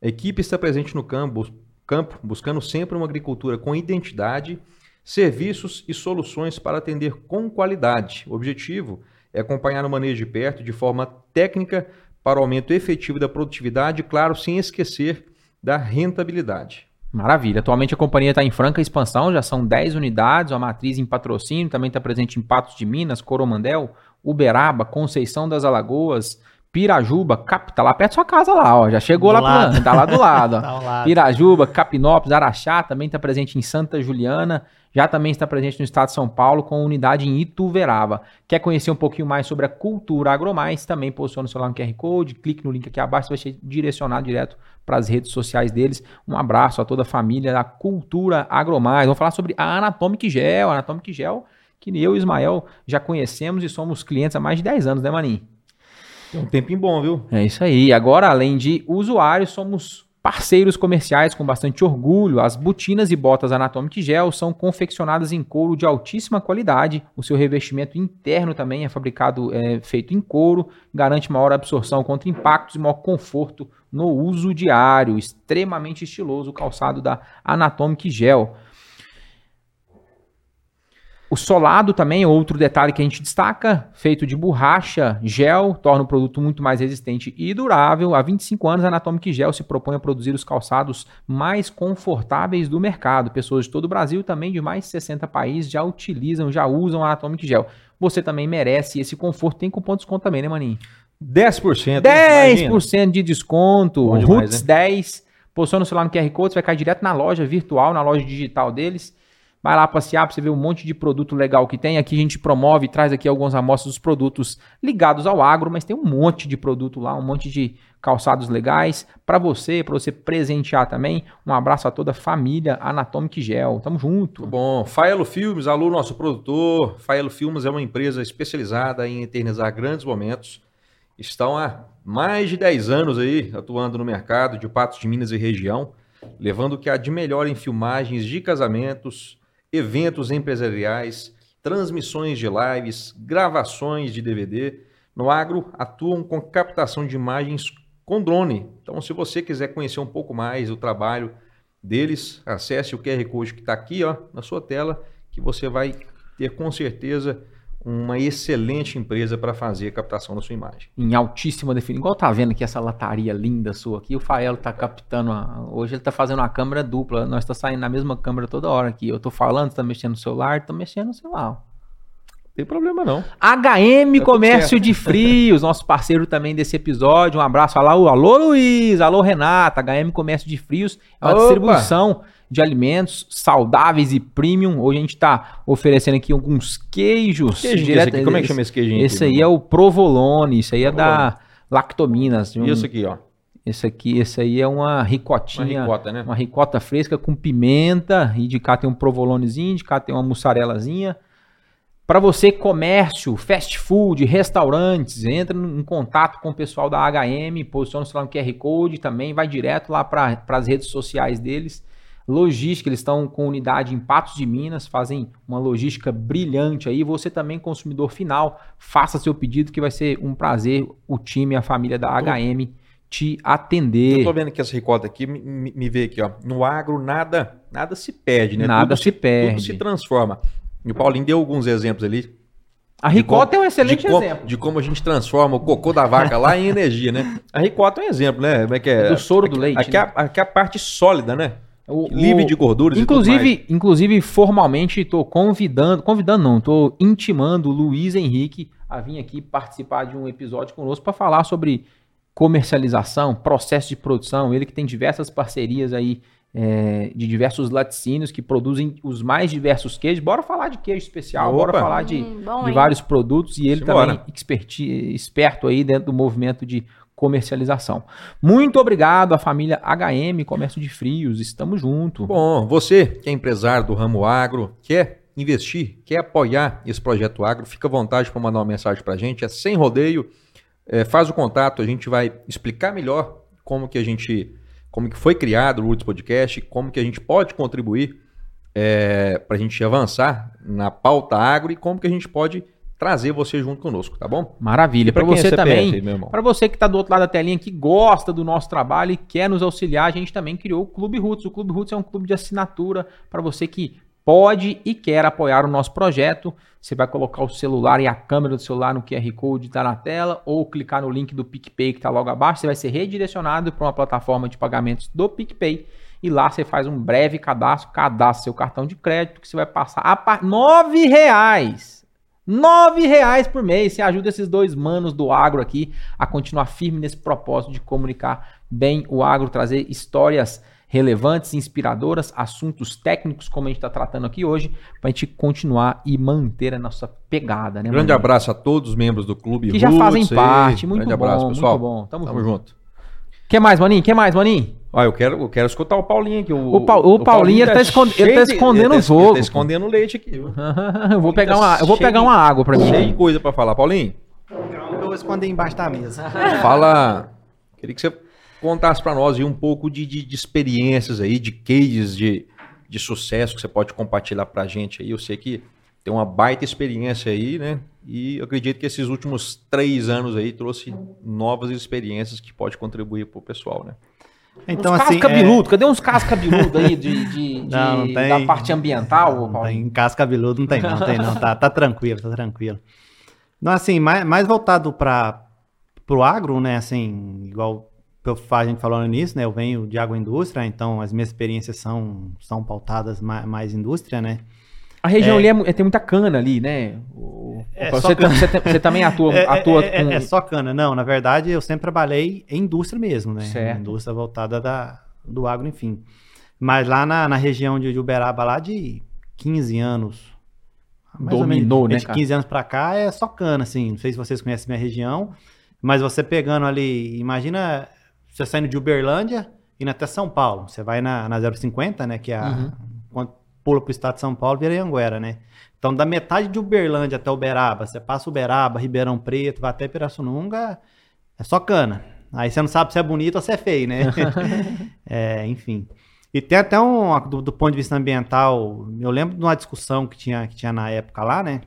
A equipe está presente no campo, campo buscando sempre uma agricultura com identidade, serviços e soluções para atender com qualidade. O objetivo é acompanhar o manejo de perto de forma técnica para o aumento efetivo da produtividade, claro, sem esquecer da rentabilidade. Maravilha. Atualmente a companhia está em franca expansão, já são 10 unidades, a matriz em patrocínio, também está presente em Patos de Minas, Coromandel, Uberaba, Conceição das Alagoas, Pirajuba, Cap, tá lá perto da sua casa lá, ó, já chegou do lá, pro, tá lá do lado, ó. tá lado. Pirajuba, Capinópolis, Araxá, também está presente em Santa Juliana, já também está presente no estado de São Paulo com unidade em Ituverava. Quer conhecer um pouquinho mais sobre a cultura agromais? Também posiciona o celular no QR Code, clique no link aqui abaixo, você vai ser direcionado direto para as redes sociais deles. Um abraço a toda a família da Cultura Agromais. Vamos falar sobre a Anatomic Gel, Anatomic Gel, que eu e Ismael já conhecemos e somos clientes há mais de 10 anos, né, Maninho? Tem um tempinho bom, viu? É isso aí. Agora, além de usuários, somos parceiros comerciais com bastante orgulho. As botinas e botas Anatomic Gel são confeccionadas em couro de altíssima qualidade. O seu revestimento interno também é fabricado, é, feito em couro, garante maior absorção contra impactos e maior conforto no uso diário. Extremamente estiloso o calçado da Anatomic Gel. O solado também é outro detalhe que a gente destaca, feito de borracha, gel, torna o produto muito mais resistente e durável. Há 25 anos, a Anatomic Gel se propõe a produzir os calçados mais confortáveis do mercado. Pessoas de todo o Brasil, também de mais de 60 países, já utilizam, já usam a Anatomic Gel. Você também merece esse conforto. Tem cupom de desconto também, né, Maninho? 10%. 10% imagina. de desconto. Bom demais, Roots né? 10. Posiciona o celular no QR Code, você vai cair direto na loja virtual, na loja digital deles. Vai lá passear para você ver um monte de produto legal que tem. Aqui a gente promove e traz aqui algumas amostras dos produtos ligados ao agro, mas tem um monte de produto lá, um monte de calçados legais para você, para você presentear também. Um abraço a toda a família Anatomic Gel. Tamo junto. Muito bom. Faelo Filmes, alô nosso produtor. Faelo Filmes é uma empresa especializada em eternizar grandes momentos. Estão há mais de 10 anos aí atuando no mercado de Patos de Minas e região, levando o que há de melhor em filmagens de casamentos, eventos empresariais, transmissões de lives, gravações de DVD. No agro, atuam com captação de imagens com drone. Então, se você quiser conhecer um pouco mais do trabalho deles, acesse o QR Code que está aqui ó, na sua tela, que você vai ter com certeza uma excelente empresa para fazer a captação da sua imagem. Em altíssima definição. Igual tá vendo aqui essa lataria linda sua aqui, o Faelo tá captando, hoje ele tá fazendo uma câmera dupla, nós tá saindo na mesma câmera toda hora aqui. Eu tô falando, tá mexendo no celular, tô mexendo no celular. Não tem problema não. HM tá Comércio de Frios, nosso parceiro também desse episódio. Um abraço. Alô, alô Luiz, alô Renata. HM Comércio de Frios é uma Opa. distribuição de alimentos saudáveis e premium. Hoje a gente está oferecendo aqui alguns queijos. Queijo direto, aqui? Como é que chama esse queijinho? Esse aqui, aí é o provolone, isso aí é da Lactominas. Um, isso aqui, ó. Esse aqui, esse aí é uma ricotinha. Uma ricota, né? Uma ricota fresca com pimenta. E de cá tem um provolonezinho, de cá tem uma mussarelazinha. Para você, comércio, fast food, restaurantes, entra em contato com o pessoal da HM, posiciona o celular no QR Code também, vai direto lá para as redes sociais deles logística, eles estão com unidade em Patos de Minas, fazem uma logística brilhante aí. Você também, consumidor final, faça seu pedido que vai ser um prazer o time, a família da HM te atender. Eu tô vendo que essa ricota aqui me, me, vê aqui, ó. No agro nada, nada se perde, né? Nada Tudo se perde. Tudo se transforma. E o Paulinho deu alguns exemplos ali. A ricota é um excelente de, exemplo. de como a gente transforma o cocô da vaca lá em energia, né? A ricota é um exemplo, né? Como é que é? Do soro do leite. Aqui, né? é a, aqui é a parte sólida, né? O- Livre o- de gorduras e tudo mais. Inclusive, inclusive formalmente estou convidando, convidando não, estou intimando o Luiz Henrique a vir aqui participar de um episódio conosco para falar sobre comercialização, processo de produção. Ele que tem diversas parcerias aí é, de diversos laticínios que produzem os mais diversos queijos. Bora falar de queijo especial, bora Opa. falar de, Hum, bom, de vários produtos e ele Simbora. também experti- esperto aí dentro do movimento de comercialização. Muito obrigado à família HM Comércio de Frios, estamos juntos. Bom, você que é empresário do ramo agro, quer investir, quer apoiar esse projeto agro, fica à vontade para mandar uma mensagem para a gente, é sem rodeio, é, faz o contato, a gente vai explicar melhor como que a gente, como que foi criado o Roots Podcast, como que a gente pode contribuir para a gente avançar na pauta agro e como que a gente pode trazer você junto conosco, tá bom? Maravilha. Para é você CPF também, para você que está do outro lado da telinha, que gosta do nosso trabalho e quer nos auxiliar, a gente também criou o Clube Roots. O Clube Roots é um clube de assinatura para você que pode e quer apoiar o nosso projeto. Você vai colocar o celular e a câmera do celular no QR Code está na tela ou clicar no link do PicPay que está logo abaixo. Você vai ser redirecionado para uma plataforma de pagamentos do PicPay. E lá você faz um breve cadastro, cadastra seu cartão de crédito que você vai passar a par... R$ reais. R$ reais por mês. Você ajuda esses dois manos do agro aqui a continuar firme nesse propósito de comunicar bem o agro, trazer histórias relevantes, inspiradoras, assuntos técnicos, como a gente está tratando aqui hoje, para a gente continuar e manter a nossa pegada, né? Grande abraço a todos os membros do Clube Que já fazem parte. Muito Grande bom, abraço, pessoal. muito bom. Tamo, Tamo junto. junto. que mais, Maninho? que mais, Maninho? Ó, eu quero, eu quero escutar o Paulinho aqui. O, O Pa- o Paulinho, ele tá escond- ele cheio tá de- escondendo ele o jogo, Ele tá escondendo leite aqui. eu vou pegar uma, eu vou pegar de- uma água para mim. Cheio de coisa pra falar. Paulinho, Calma que eu vou esconder embaixo da mesa. fala. Queria que você contasse pra nós aí um pouco de, de- de experiências aí, de cases de, de sucesso que você pode compartilhar pra gente aí. Eu sei que tem uma baita experiência aí, né? E eu acredito que esses últimos três anos aí trouxe novas experiências que pode contribuir pro pessoal, né? Então, uns assim. casos é, cadê uns casos cabeludos aí de, de- de- Não, não tem. da parte ambiental, Não tem casca cabeludo, não tem não, tem não. Tá, tá tranquilo, tá tranquilo. Não, assim, mais, mais voltado para o agro, né, assim, igual a gente falou no início, né, eu venho de agroindústria, então as minhas experiências são, são pautadas mais, mais indústria, né. A região É. ali é é- tem muita cana ali, né? O- É você, você, você também atua, É, atua é, é- com... é só cana, não, na verdade eu sempre trabalhei em indústria mesmo, né, Certo. indústria voltada da, do agro, enfim. Mas lá na, na região de, de Uberaba, lá de 15 anos, mais ou menos, Dominou, né, de cara? 15 anos pra cá é só cana, assim. Não sei se vocês conhecem minha região, mas você pegando ali, imagina você saindo de Uberlândia indo até São Paulo. Você vai na, na 050, né? Que é a. Uhum. Pula pro estado de São Paulo, vira Anguera, né? Então, da metade de Uberlândia até Uberaba, você passa Uberaba, Ribeirão Preto, vai até Pirassununga, é só cana. Aí você não sabe se é bonito ou se é feio, né? é, enfim. E tem até um, do, do ponto de vista ambiental, eu lembro de uma discussão que tinha, que tinha na época lá, né?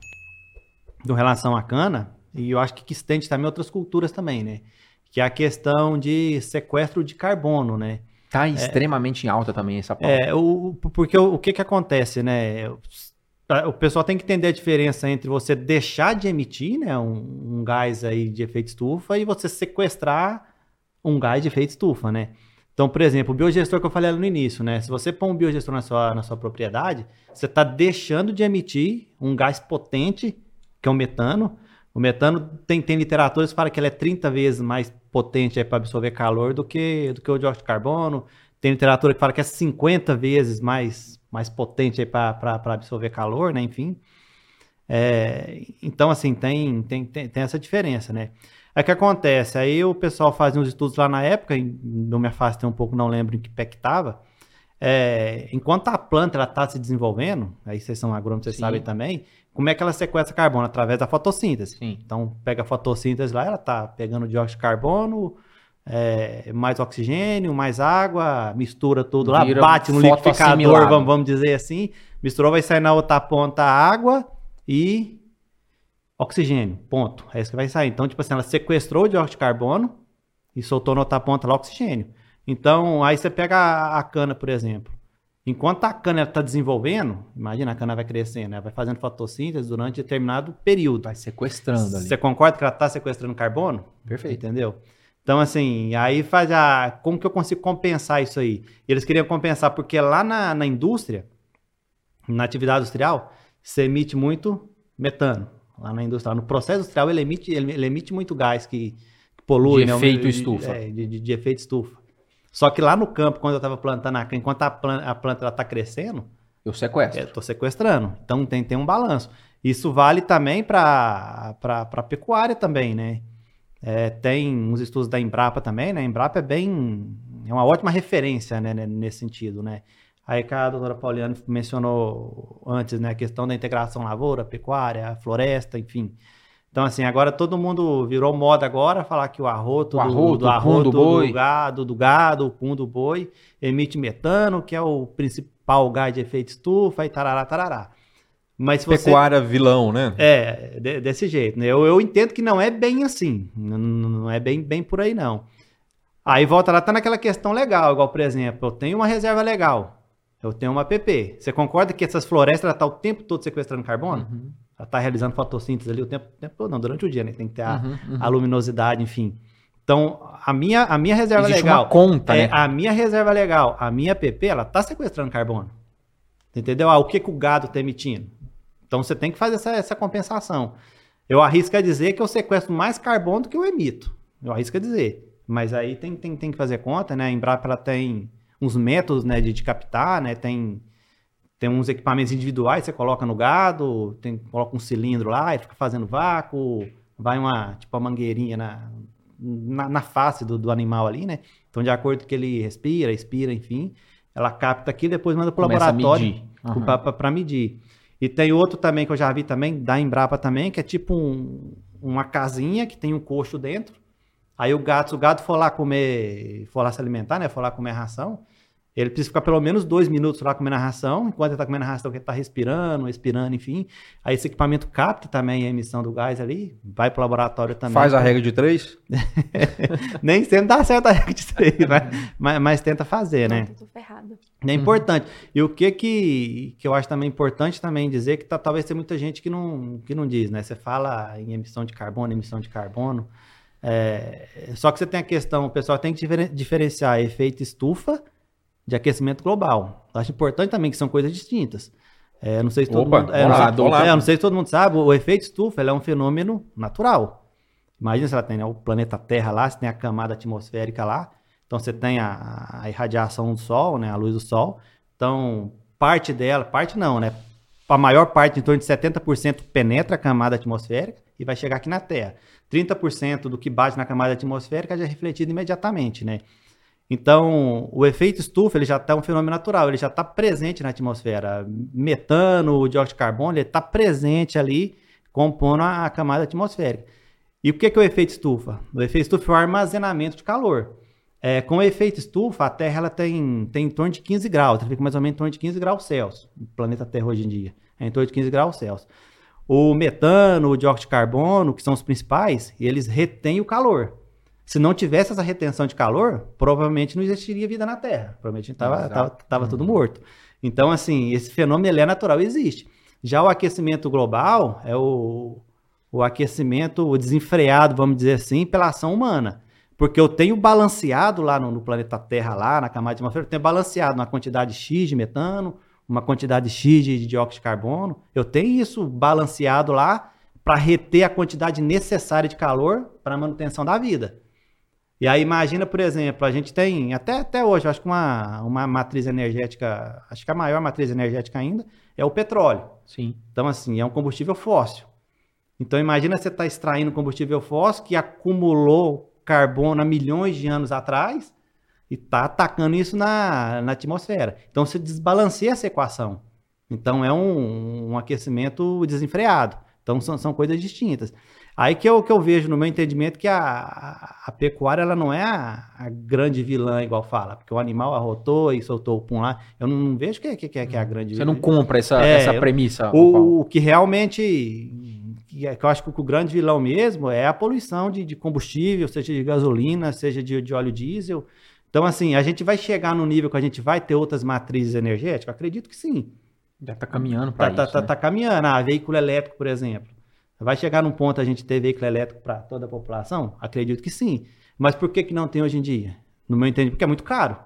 Do relação à cana, e eu acho que que estende também outras culturas também, né? Que é a questão de sequestro de carbono, né? Tá extremamente em alta também essa pauta. É, o, porque o, o que que acontece, né? O- pessoal tem que entender a diferença entre você deixar de emitir, né, um, um gás aí de efeito estufa e você sequestrar um gás de efeito estufa, né? Então, por exemplo, o biogestor que eu falei no início, né? Se você põe um biogestor na sua, na sua propriedade, você está deixando de emitir um gás potente, que é o metano. O metano tem, tem literaturas que falam que ele é 30 vezes mais potente para absorver calor do que, do que o dióxido de carbono. Tem literatura que fala que é 50 vezes mais, mais potente para absorver calor, né? Enfim. É, então, assim, tem, tem, tem, tem essa diferença, né? O que acontece? Aí o pessoal fazia uns estudos lá na época, não me afastei um pouco, não lembro em que pé que estava. enquanto a planta está se desenvolvendo, aí vocês são agrônomos, vocês Sim. sabem também, como é que ela sequestra carbono? Através da fotossíntese. Sim. Então, pega a fotossíntese lá, ela tá pegando dióxido de carbono, é, mais oxigênio, mais água, mistura tudo lá, Vira bate no liquidificador, vamos, vamos dizer assim, misturou, vai sair na outra ponta água e oxigênio, ponto. É isso que vai sair. Então, tipo assim, ela sequestrou o dióxido de carbono e soltou na outra ponta lá oxigênio. Então, aí você pega a, a cana, por exemplo. Enquanto a cana está desenvolvendo, imagina a cana vai crescendo, né? vai fazendo fotossíntese durante determinado período. Vai sequestrando ali. Você concorda que ela está sequestrando carbono? Perfeito. Entendeu? Então, assim, aí faz a. Como que eu consigo compensar isso aí? Eles queriam compensar, porque lá na, na indústria, na atividade industrial, você emite muito metano. Lá na indústria. No processo industrial, ele emite, ele, ele emite muito gás que, que polui. De né? efeito De- estufa. é, de, de- de efeito estufa. Só que lá no campo, quando eu estava plantando a enquanto a planta, a planta está crescendo, Eu sequestro. eu estou sequestrando. Então tem, tem um balanço. Isso vale também para a pecuária também, né? É, tem uns estudos da Embrapa também, né? A Embrapa é bem. É uma ótima referência né, né, nesse sentido, né? Aí que a doutora Pauliane mencionou antes, né? A questão da integração lavoura, pecuária, floresta, enfim. Então, assim, agora todo mundo virou moda agora falar que o arroto, O do- arroto, do, o pum arroto do boi. do gado, do gado, o pum do boi, emite metano, que é o principal gás de efeito estufa e tarará, tarará. Mas se você... Pecuária vilão, né? É, de- desse jeito. né? Eu, eu entendo que não é bem assim. N- n- Não é bem, bem por aí, não. Aí volta lá, tá naquela questão legal, igual, por exemplo, eu tenho uma reserva legal. Eu tenho uma PP. Você concorda que essas florestas ela tá o tempo todo sequestrando carbono? Uhum. Ela tá realizando fotossíntese ali o tempo, o tempo todo, não, durante o dia, né? Tem que ter a, Uhum, uhum. a luminosidade, enfim. Então, a minha, a minha reserva Existe legal. uma conta, É, né? a minha reserva legal, a minha PP, ela tá sequestrando carbono. Entendeu? Ah, o que, que o gado tá emitindo? Então você tem que fazer essa, essa compensação. Eu arrisco a dizer que eu sequestro mais carbono do que eu emito. Eu arrisco a dizer. Mas aí tem, tem, tem que fazer conta, né? A Embrapa ela tem uns métodos né, de, de captar, né? Tem, tem uns equipamentos individuais, você coloca no gado, tem, coloca um cilindro lá, ele fica fazendo vácuo, vai uma, tipo, uma mangueirinha na, na, na face do, do animal ali, né? Então, de acordo com que ele respira, expira, enfim, ela capta aqui e depois manda para o laboratório. Aham. para medir. E tem outro também que eu já vi também, da Embrapa também, que é tipo um- uma casinha que tem um coxo dentro. Aí o gato, se o gato for lá comer, for lá se alimentar, né? For lá comer ração, ele precisa ficar pelo menos dois minutos lá comendo a ração, enquanto ele tá comendo a ração, que ele tá respirando, expirando, enfim. Aí esse equipamento capta também a emissão do gás ali, vai pro laboratório também. Faz a regra de três. Nem sempre dá certo a regra de três, mas, mas, mas tenta fazer, né? Tô ferrada. É importante. E o que que, que eu acho também importante também dizer que tá- talvez tem muita gente que não, que não diz, né? Você fala em emissão de carbono, emissão de carbono. é, só que você tem a questão, o pessoal tem que diferen- diferenciar efeito estufa de aquecimento global. Eu acho importante também que são coisas distintas. É, não sei se todo Opa, mundo, é, vamos não sei- é, não sei se todo mundo sabe, o efeito estufa é um fenômeno natural. Imagina se ela tem né, o planeta Terra lá, você tem a camada atmosférica lá, então você tem a, a irradiação do Sol, né, a luz do Sol. Então, parte dela, parte não, né? A maior parte, em torno de 70%, penetra a camada atmosférica e vai chegar aqui na Terra. 30% do que bate na camada atmosférica já é refletido imediatamente, né? Então, o efeito estufa, ele já está um fenômeno natural, ele já está presente na atmosfera. Metano, dióxido de carbono, ele está presente ali, compondo a, a camada atmosférica. E o que, que é o efeito estufa? O efeito estufa é o armazenamento de calor. É, com o efeito estufa, a Terra ela tem, tem em torno de 15 graus, ela fica mais ou menos em torno de 15 graus Celsius. O planeta Terra hoje em dia é em torno de 15 graus Celsius. O metano, o dióxido de carbono, que são os principais, eles retêm o calor. Se não tivesse essa retenção de calor, provavelmente não existiria vida na Terra. Provavelmente estava tava, tava tudo morto. Então, assim, esse fenômeno é natural, existe. Já o aquecimento global é o, o aquecimento desenfreado, vamos dizer assim, pela ação humana. Porque eu tenho balanceado lá no, no planeta Terra, lá na camada atmosférica, eu tenho balanceado uma quantidade X de metano, uma quantidade X de dióxido de carbono. Eu tenho isso balanceado lá para reter a quantidade necessária de calor para a manutenção da vida. E aí imagina, por exemplo, a gente tem, até, até hoje, acho que uma, uma matriz energética, acho que a maior matriz energética ainda é o petróleo. Sim. Então, assim, é um combustível fóssil. Então, imagina você estar extraindo combustível fóssil que acumulou carbono há milhões de anos atrás e está atacando isso na, na atmosfera. Então, você desbalanceia essa equação. Então, é um, um aquecimento desenfreado. Então, são, são coisas distintas. Aí que eu, que eu vejo, no meu entendimento, que a, a, a pecuária ela não é a, a, grande vilã, igual fala, porque o animal arrotou e soltou o pum lá. Eu não, não vejo que, é, que, que, é, que é a grande Você não compra essa, é, essa premissa. O, o, que realmente. Que, é, eu acho que o grande vilão mesmo é a poluição de, de combustível, seja de gasolina, seja de, de óleo diesel. Então, assim, a gente vai chegar no nível que a gente vai ter outras matrizes energéticas? Acredito que sim. Já está caminhando para tá, isso. Tá, né? tá caminhando. Ah, veículo elétrico, por exemplo. Vai chegar num ponto a gente ter veículo elétrico para toda a população? Acredito que sim. Mas por que, que não tem hoje em dia? No meu entendimento, porque é muito caro.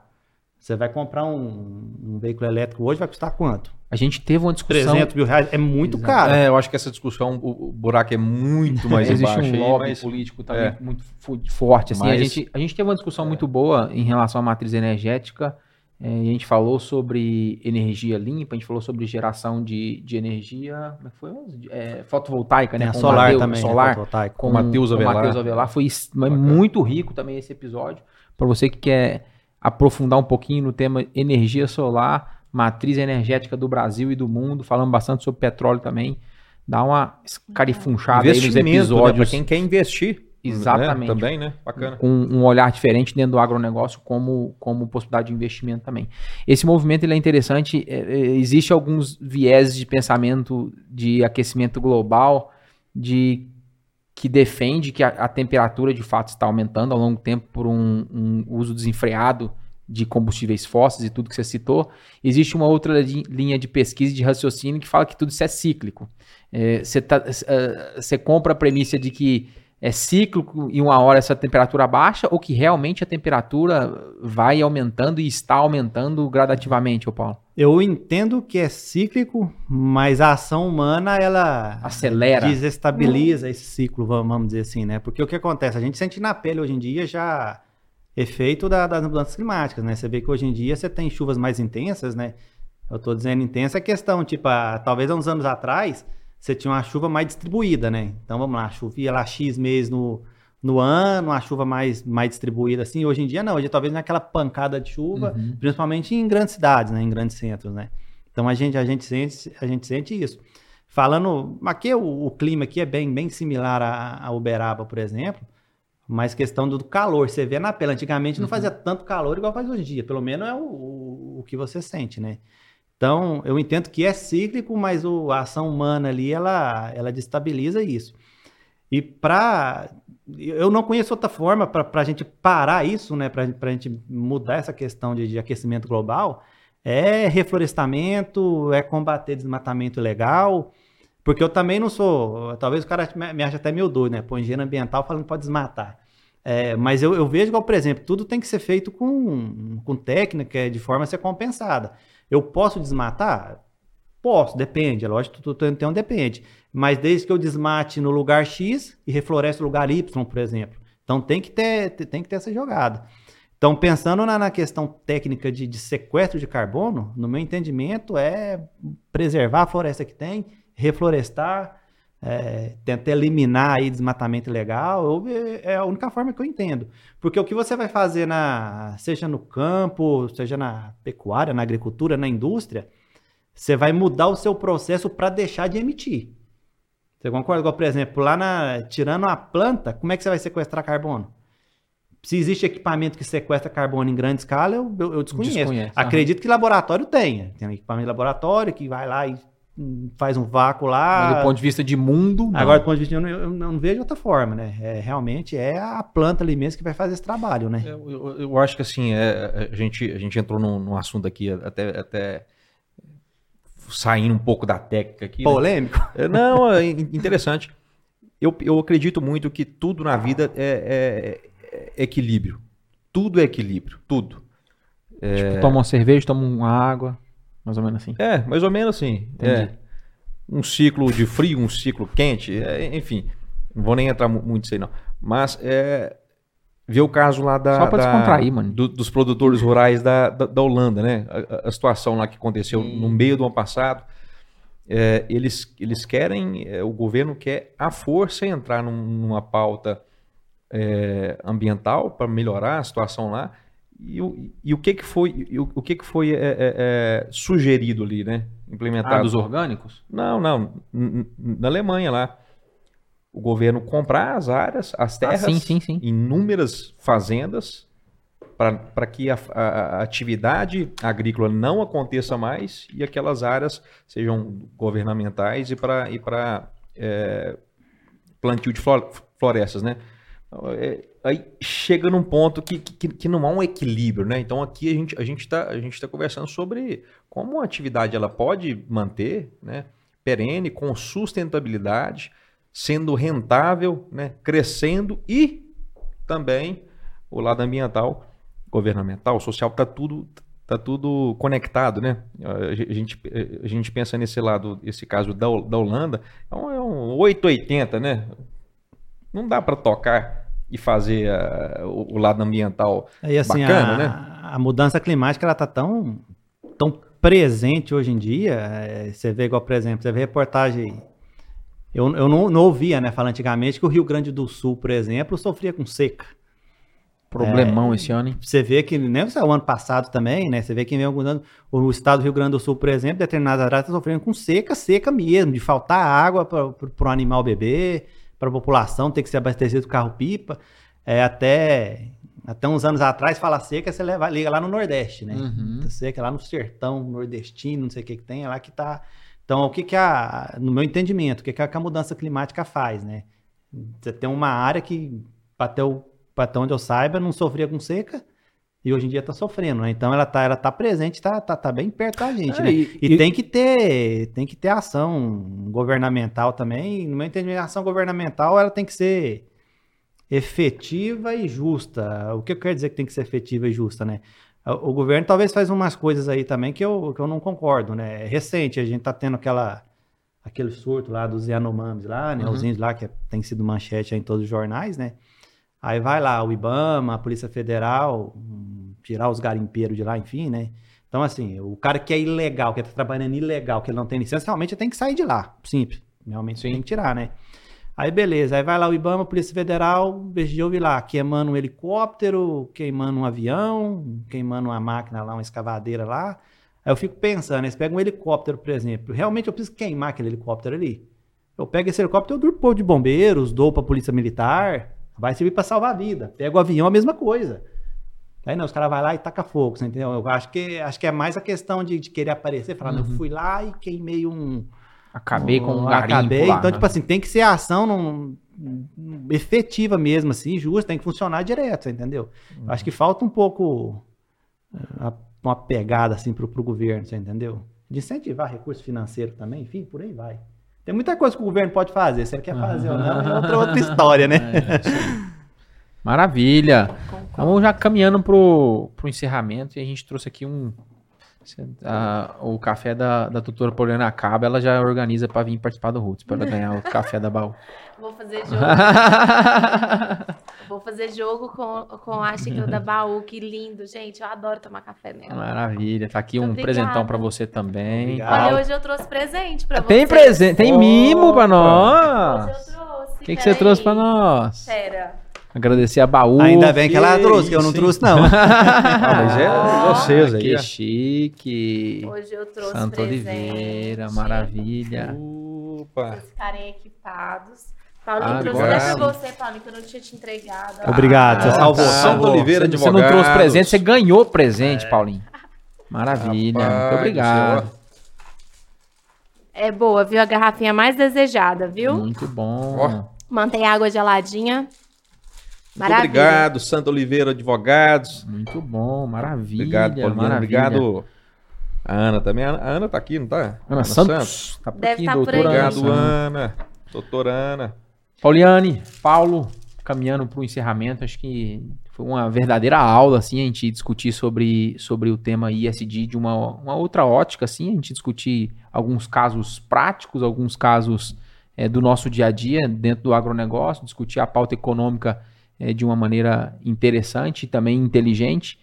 Você vai comprar um, um, veículo elétrico hoje, vai custar quanto? A gente teve uma discussão... 300 mil reais, é muito Exato. caro. É, eu acho que essa discussão, o, o buraco é muito mais Existe embaixo. Existe um lobby aí, mas... político também é. muito forte. Assim, mas... a, gente, a gente teve uma discussão é. muito boa em relação à matriz energética, é, a gente falou sobre energia limpa, a gente falou sobre geração de, de energia como é que foi? É, fotovoltaica, né? Com solar Mateus, também, solar, né? com o Matheus Avelar. Mateus Avelar. Foi Bacana. muito rico também esse episódio. Para você que quer aprofundar um pouquinho no tema energia solar, matriz energética do Brasil e do mundo, falando bastante sobre petróleo também. Dá uma carifunchada aí nos episódios. Né? Para quem quer investir. Exatamente. Né? Também, né? Bacana. Com um olhar diferente dentro do agronegócio como, como possibilidade de investimento também. Esse movimento ele é interessante. É, é, existe alguns vieses de pensamento de aquecimento global de que defende que a, a temperatura de fato está aumentando ao longo do tempo por um, um uso desenfreado de combustíveis fósseis e tudo que você citou, existe uma outra linha de pesquisa e de raciocínio que fala que tudo isso é cíclico. É, você, tá, é, você compra a premissa de que é cíclico e uma hora essa temperatura baixa ou que realmente a temperatura vai aumentando e está aumentando gradativamente, ô Paulo? Eu entendo que é cíclico, mas a ação humana ela acelera, desestabiliza esse ciclo, vamos dizer assim, né? Porque o que acontece? A gente sente na pele hoje em dia já efeito da, das mudanças climáticas, né? Você vê que hoje em dia você tem chuvas mais intensas, né? Eu estou dizendo intensa é questão, tipo, a, talvez há uns anos atrás você tinha uma chuva mais distribuída, né? Então vamos lá, chovia lá X meses no, no ano, uma chuva mais, mais distribuída assim. Hoje em dia não, hoje talvez naquela pancada de chuva, uhum. principalmente em grandes cidades, né? Em grandes centros, né? Então a gente, a gente, sente, a gente sente isso. Falando, aqui o, o clima aqui é bem, bem similar a, a Uberaba, por exemplo, mas questão do calor, você vê na pele. Antigamente não uhum. fazia tanto calor igual faz hoje em dia, pelo menos é o, o, o que você sente, né? Então, eu entendo que é cíclico, mas o, a ação humana ali, ela, ela destabiliza isso. E para. Eu não conheço outra forma para a gente parar isso, né? Para a gente mudar essa questão de, de, aquecimento global. É reflorestamento, é combater desmatamento ilegal. Porque eu também não sou. Talvez o cara me ache até meio doido, né? Põe engenheiro ambiental falando que pode desmatar. É, mas eu, eu vejo que, por exemplo, tudo tem que ser feito com, com técnica, de forma a ser compensada. Eu posso desmatar? Posso, depende. É lógico que tem um depende. Mas desde que eu desmate no lugar X e refloreste no lugar Y, por exemplo. Então tem que ter, tem que ter essa jogada. Então, pensando na, na questão técnica de, de, sequestro de carbono, no meu entendimento, é preservar a floresta que tem, reflorestar, é, tentar eliminar aí desmatamento ilegal, é a única forma que eu entendo. Porque o que você vai fazer, na, seja no campo, seja na pecuária, na agricultura, na indústria, você vai mudar o seu processo para deixar de emitir. Você concorda? Igual, por exemplo, lá na, tirando a planta, como é que você vai sequestrar carbono? Se existe equipamento que sequestra carbono em grande escala, eu, eu, eu desconheço. Desconhece, Acredito que laboratório tenha. Tem um equipamento de laboratório que vai lá e faz um vácuo lá. Mas do ponto de vista de mundo. Não. Agora, do ponto de vista de eu, eu não vejo outra forma, né? É, realmente é a planta ali mesmo que vai fazer esse trabalho, né? Eu, eu, eu acho que assim, é, a, gente, a gente entrou num, num assunto aqui até, até saindo um pouco da técnica aqui. Né? Polêmico? Né? Não, é interessante. Eu, eu acredito muito que tudo na vida é, é, é equilíbrio. Tudo é equilíbrio, tudo. Tipo, toma uma cerveja, toma uma água. Mais ou menos assim. É, mais ou menos assim. É. Um ciclo de frio, um ciclo quente, é, enfim. Não vou nem entrar muito nisso aí, não. Mas é, ver o caso lá da. Só pra da, descontrair, mano. Do, dos produtores rurais da, da, da Holanda, né? A, a, situação lá que aconteceu no meio do ano passado. É, eles, eles querem, é, o governo quer a força entrar num, numa pauta é, ambiental para melhorar a situação lá e, o, e o que que foi, o, o que que foi é, é, é, sugerido ali, né? Implementado. Ah, dos orgânicos? Não, não. Na Alemanha lá. o governo comprar as áreas, as Ah, terras, sim, sim, sim. inúmeras fazendas, para que a, a- a atividade agrícola não aconteça mais e aquelas áreas sejam governamentais e para e pra, é, plantio de flor- florestas, né? É, aí chega num ponto que, que, que não há um equilíbrio, né? Então aqui a gente a gente está a gente tá conversando sobre como a atividade ela pode manter, né? Perene com sustentabilidade, sendo rentável, né? Crescendo e também o lado ambiental, governamental, social, tá tudo tá tudo conectado, né? A gente, a gente pensa nesse lado, esse caso da, da Holanda, é um, é um 880, né? Não dá para tocar e fazer ah, o, o lado ambiental. E assim, Bacana, a, né? a mudança climática ela tá tão, tão presente hoje em dia. é, você vê igual, por exemplo, você vê reportagem. Eu, eu não, não ouvia, né, falar antigamente que o Rio Grande do Sul, por exemplo, sofria com seca. Problemão É. esse ano, hein? Você vê que, nem o ano passado também, né? Você vê que vem alguns anos, o estado do Rio Grande do Sul, por exemplo, determinadas áreas está sofrendo com seca, seca mesmo, de faltar água para o animal beber, para a população ter que se abastecer do carro-pipa. É, até, até uns anos atrás, fala seca, você leva, liga lá no Nordeste, né? Uhum. Seca lá no sertão nordestino, não sei o que que tem, é lá que tá. Então, o que que a, no meu entendimento, o que que a, que a mudança climática faz, né? Você tem uma área que, até, o, até onde eu saiba, não sofria com seca e hoje em dia está sofrendo, né? Então ela tá, ela tá presente, tá, tá, tá bem perto da gente, É, né? e- E, e- tem que ter, tem que ter ação governamental também. No meu entendimento, a ação governamental ela tem que ser efetiva e justa. O que eu quero dizer que tem que ser efetiva e justa, né? O o governo talvez faz umas coisas aí também que eu, que eu não concordo, né? É recente, a gente tá tendo aquela aquele surto lá dos Yanomamis lá, né? Uhum. Os índios lá que tem sido manchete em todos os jornais, né? Aí vai lá o IBAMA, a Polícia Federal, hum, tirar os garimpeiros de lá, enfim, né? Então, assim, o cara que é ilegal, que tá trabalhando ilegal, que ele não tem licença, realmente tem que sair de lá. Simples. Realmente tem que tirar, né? Aí beleza, aí vai lá o IBAMA, Polícia Federal, ouvir lá, queimando um helicóptero, queimando um avião, queimando uma máquina lá, uma escavadeira lá. Aí eu fico pensando, eles pegam um helicóptero, por exemplo, realmente eu preciso queimar aquele helicóptero ali. Eu pego esse helicóptero, eu dou pro povo de bombeiros, dou pra polícia militar, vai servir pra salvar a vida. Pega o avião, a mesma coisa. Aí não, os caras vão lá e taca fogo, você entendeu? Eu acho que, acho que é mais a questão de, de querer aparecer, falar, não, eu fui lá e queimei um, Acabei com um um garimpo Acabei. lá, então, né? tipo assim, tem que ser ação num- num- efetiva mesmo, assim, justa, tem que funcionar direto, você entendeu? Eu Acho que falta um pouco eh, a- uma pegada, assim, pro, pro governo, você entendeu? De incentivar recurso financeiro também, enfim, por aí vai. Tem muita coisa que o governo pode fazer, se ele quer fazer ou não, é outra, outra história, né? É. Maravilha. Vamos já caminhando pro, pro encerramento e a gente trouxe aqui um. a- o café da, da doutora Poliana acaba, ela já organiza para vir participar do Roots, para ganhar o café da Baú. Vou fazer jogo. Vou fazer jogo com, com a xícara da baú. Que lindo, gente. Eu adoro tomar café nela. Maravilha. Tá aqui um Obrigada. presentão para você também. Obrigado. Olha, hoje eu trouxe presente pra você. Tem presente, tem mimo para Hoje nós. eu trouxe. O que, que você trouxe para nós? Pera. Agradecer a Baú. Ainda bem que ela trouxe, que eu não trouxe, não. Ah, mas é vocês aí. Que chique. Hoje eu trouxe Santo presente. Oliveira, maravilha. Opa. Vocês ficarem equipados. Paulinho, Ah, trouxe até pra você, Paulinho, que eu não tinha te entregado. Obrigado, você Ah, salvou. tá. Santo salvou. Oliveira Você, você não trouxe presente, você ganhou presente, Paulinho. Maravilha. Rapaz Muito do obrigado. É boa, viu? A garrafinha mais desejada, viu? Muito bom. Mantém a água geladinha. Muito Maravilha. obrigado, Santo Oliveira Advogados. Muito bom, maravilha. Obrigado, Pauliana. maravilha. Obrigado. A Ana também. A Ana tá aqui, não tá? Ana Santos. Tá por Deve aqui, tá por doutora aí. Ana Obrigado, Santos. Ana. Doutora Ana. Pauliane, Paulo, caminhando para o encerramento, acho que foi uma verdadeira aula, assim, a gente discutir sobre, sobre o tema ISD de uma, uma outra ótica, assim, a gente discutir alguns casos práticos, alguns casos eh, do nosso dia a dia dentro do agronegócio, discutir a pauta econômica eh, de uma maneira interessante e também inteligente.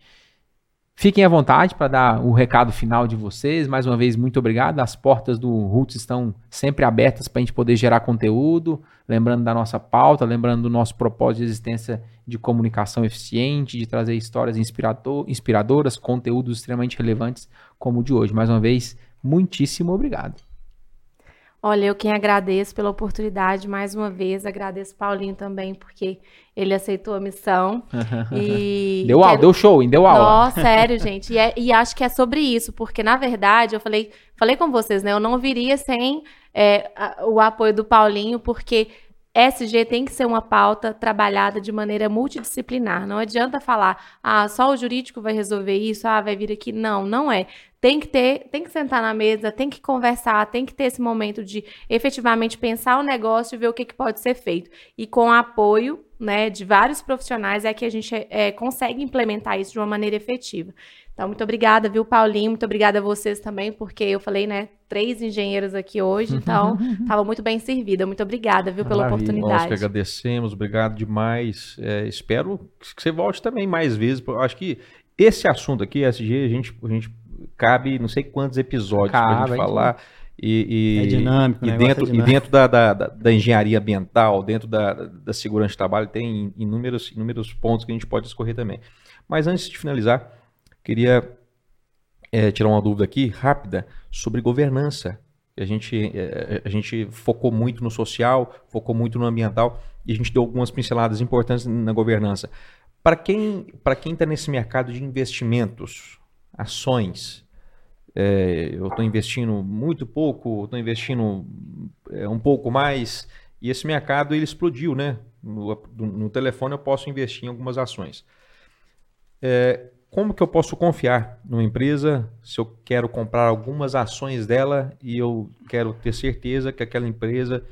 Fiquem à vontade para dar o recado final de vocês. Mais uma vez, muito obrigado. As portas do Roots estão sempre abertas para a gente poder gerar conteúdo. Lembrando da nossa pauta, lembrando do nosso propósito de existência de comunicação eficiente, de trazer histórias inspirador- inspiradoras, conteúdos extremamente relevantes como o de hoje. Mais uma vez, muitíssimo obrigado. Olha, eu quem agradeço pela oportunidade mais uma vez, agradeço Paulinho também, porque ele aceitou a missão. E deu aula, deu show, hein? Deu aula. Nossa, sério, gente. E, é, e, acho que é sobre isso, porque na verdade, eu falei, falei com vocês, né? Eu não viria sem é, a, o apoio do Paulinho, porque SG tem que ser uma pauta trabalhada de maneira multidisciplinar. Não adianta falar, ah, só o jurídico vai resolver isso, ah, vai vir aqui. Não, não é. Tem que ter, tem que sentar na mesa, tem que conversar, tem que ter esse momento de efetivamente pensar o negócio e ver o que, que pode ser feito. E com apoio né, de vários profissionais é que a gente é, consegue implementar isso de uma maneira efetiva. Então, muito obrigada, viu, Paulinho? Muito obrigada a vocês também, porque eu falei, né, três engenheiros aqui hoje, então estava muito bem servida. Muito obrigada, viu, pela Maravilha. oportunidade. Nós que agradecemos, obrigado demais. É, espero que você volte também mais vezes. Eu acho que esse assunto aqui, SG, a gente, a gente cabe não sei quantos episódios para gente falar. E, e, é dinâmico, e né? dentro, é e dentro da, da, da, engenharia ambiental, dentro da, da segurança de trabalho, tem inúmeros, inúmeros pontos que a gente pode escorrer também. Mas antes de finalizar, Queria é, tirar uma dúvida aqui, rápida, sobre governança. A gente, é, a gente focou muito no social, focou muito no ambiental e a gente deu algumas pinceladas importantes na governança. Para quem para quem está nesse mercado de investimentos, ações, é, eu estou investindo muito pouco, estou investindo é, um pouco mais e esse mercado ele explodiu, né? No, no telefone eu posso investir em algumas ações. É, como que eu posso confiar numa empresa se eu quero comprar algumas ações dela e eu quero ter certeza que aquela empresa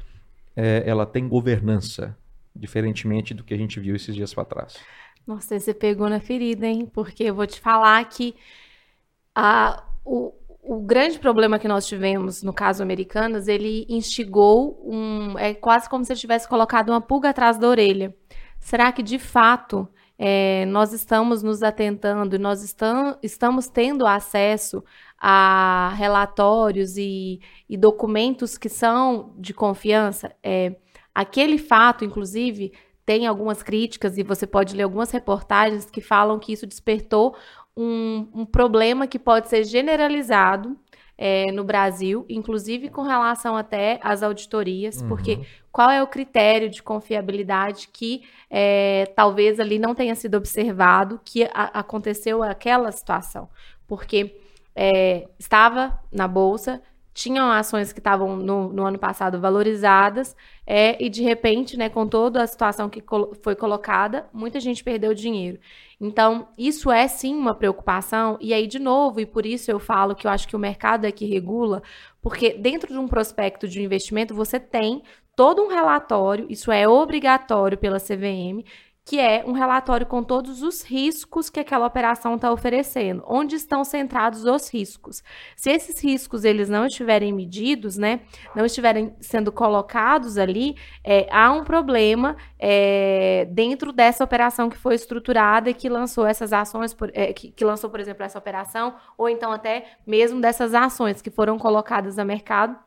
é, ela tem governança, diferentemente do que a gente viu esses dias para trás? Nossa, você pegou na ferida, hein? Porque eu vou te falar que a, o, o grande problema que nós tivemos no caso Americanas, ele instigou um. É quase como se ele tivesse colocado uma pulga atrás da orelha. Será que de fato é, nós estamos nos atentando, nós estam, estamos tendo acesso a relatórios e, e, documentos que são de confiança. É, aquele fato, inclusive, tem algumas críticas e você pode ler algumas reportagens que falam que isso despertou um, um problema que pode ser generalizado é, no Brasil, inclusive com relação até às auditorias, uhum. porque qual é o critério de confiabilidade que é, talvez ali não tenha sido observado que a, aconteceu aquela situação? Porque é, estava na bolsa, tinham ações que estavam no, no, ano passado valorizadas, é, e de repente, né, com toda a situação que foi colocada, muita gente perdeu dinheiro. Então, isso é sim uma preocupação, e aí, de novo, e por isso eu falo que eu acho que o mercado é que regula, porque dentro de um prospecto de investimento, você tem todo um relatório, isso é obrigatório pela CVM, que é um relatório com todos os riscos que aquela operação está oferecendo, onde estão centrados os riscos. Se esses riscos eles não estiverem medidos, né, não estiverem sendo colocados ali, é, há um problema é, dentro dessa operação que foi estruturada e que lançou essas ações, por, é, que, que lançou, por exemplo, essa operação, ou então até mesmo dessas ações que foram colocadas a mercado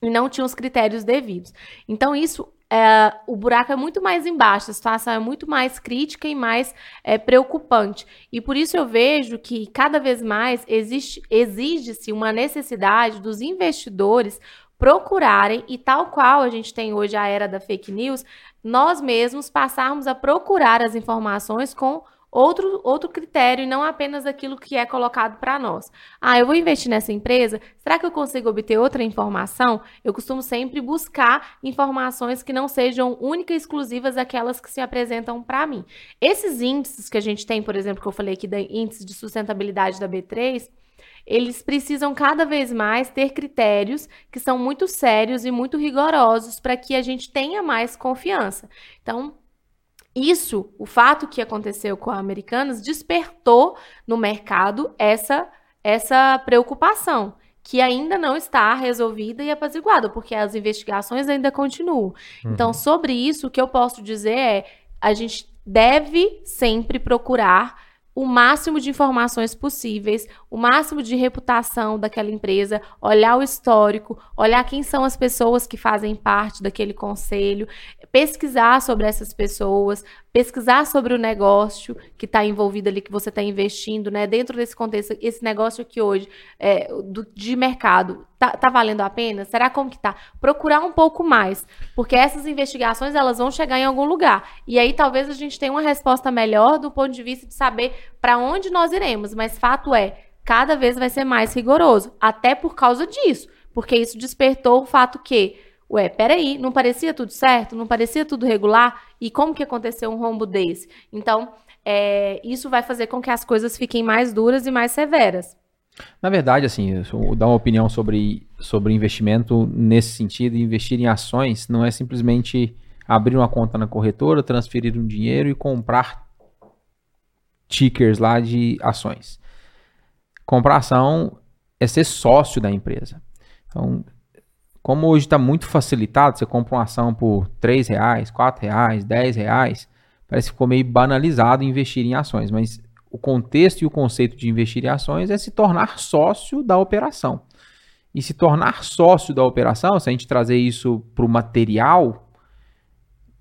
e não tinham os critérios devidos. Então, isso é, o buraco é muito mais embaixo, a situação é muito mais crítica e mais é, preocupante. E por isso eu vejo que cada vez mais exige-se uma necessidade dos investidores procurarem, e tal qual a gente tem hoje a era da fake news, nós mesmos passarmos a procurar as informações com outro, outro critério e não apenas aquilo que é colocado para nós. Ah, eu vou investir nessa empresa, será que eu consigo obter outra informação? Eu costumo sempre buscar informações que não sejam únicas e exclusivas aquelas que se apresentam para mim. Esses índices que a gente tem, por exemplo, que eu falei aqui da índice de sustentabilidade da B3, eles precisam cada vez mais ter critérios que são muito sérios e muito rigorosos para que a gente tenha mais confiança. Então, isso, o fato que aconteceu com a Americanas, despertou no mercado essa, essa preocupação, que ainda não está resolvida e apaziguada, porque as investigações ainda continuam. Uhum. Então, sobre isso, o que eu posso dizer é: a gente deve sempre procurar o máximo de informações possíveis, o máximo de reputação daquela empresa, olhar o histórico, olhar quem são as pessoas que fazem parte daquele conselho, pesquisar sobre essas pessoas, pesquisar sobre o negócio que está envolvido ali, que você está investindo, né? Dentro desse contexto, esse negócio aqui hoje é, do, de mercado, tá, tá, valendo a pena? Será como que tá? Procurar um pouco mais, porque essas investigações elas vão chegar em algum lugar. E aí talvez a gente tenha uma resposta melhor do ponto de vista de saber para onde nós iremos, mas fato é, cada vez vai ser mais rigoroso, até por causa disso, porque isso despertou o fato que Ué, peraí, não parecia tudo certo? Não parecia tudo regular? E como que aconteceu um rombo desse? Então, é, isso vai fazer com que as coisas fiquem mais duras e mais severas. Na verdade, assim, dar uma opinião sobre, sobre investimento nesse sentido, investir em ações não é simplesmente abrir uma conta na corretora, transferir um dinheiro e comprar tickers lá de ações. Comprar ação é ser sócio da empresa. Então, como hoje está muito facilitado, você compra uma ação por 3 reais, 4 reais, 10 reais, parece que ficou meio banalizado investir em ações, mas o contexto e o conceito de investir em ações é se tornar sócio da operação. E se tornar sócio da operação, se a gente trazer isso para o material,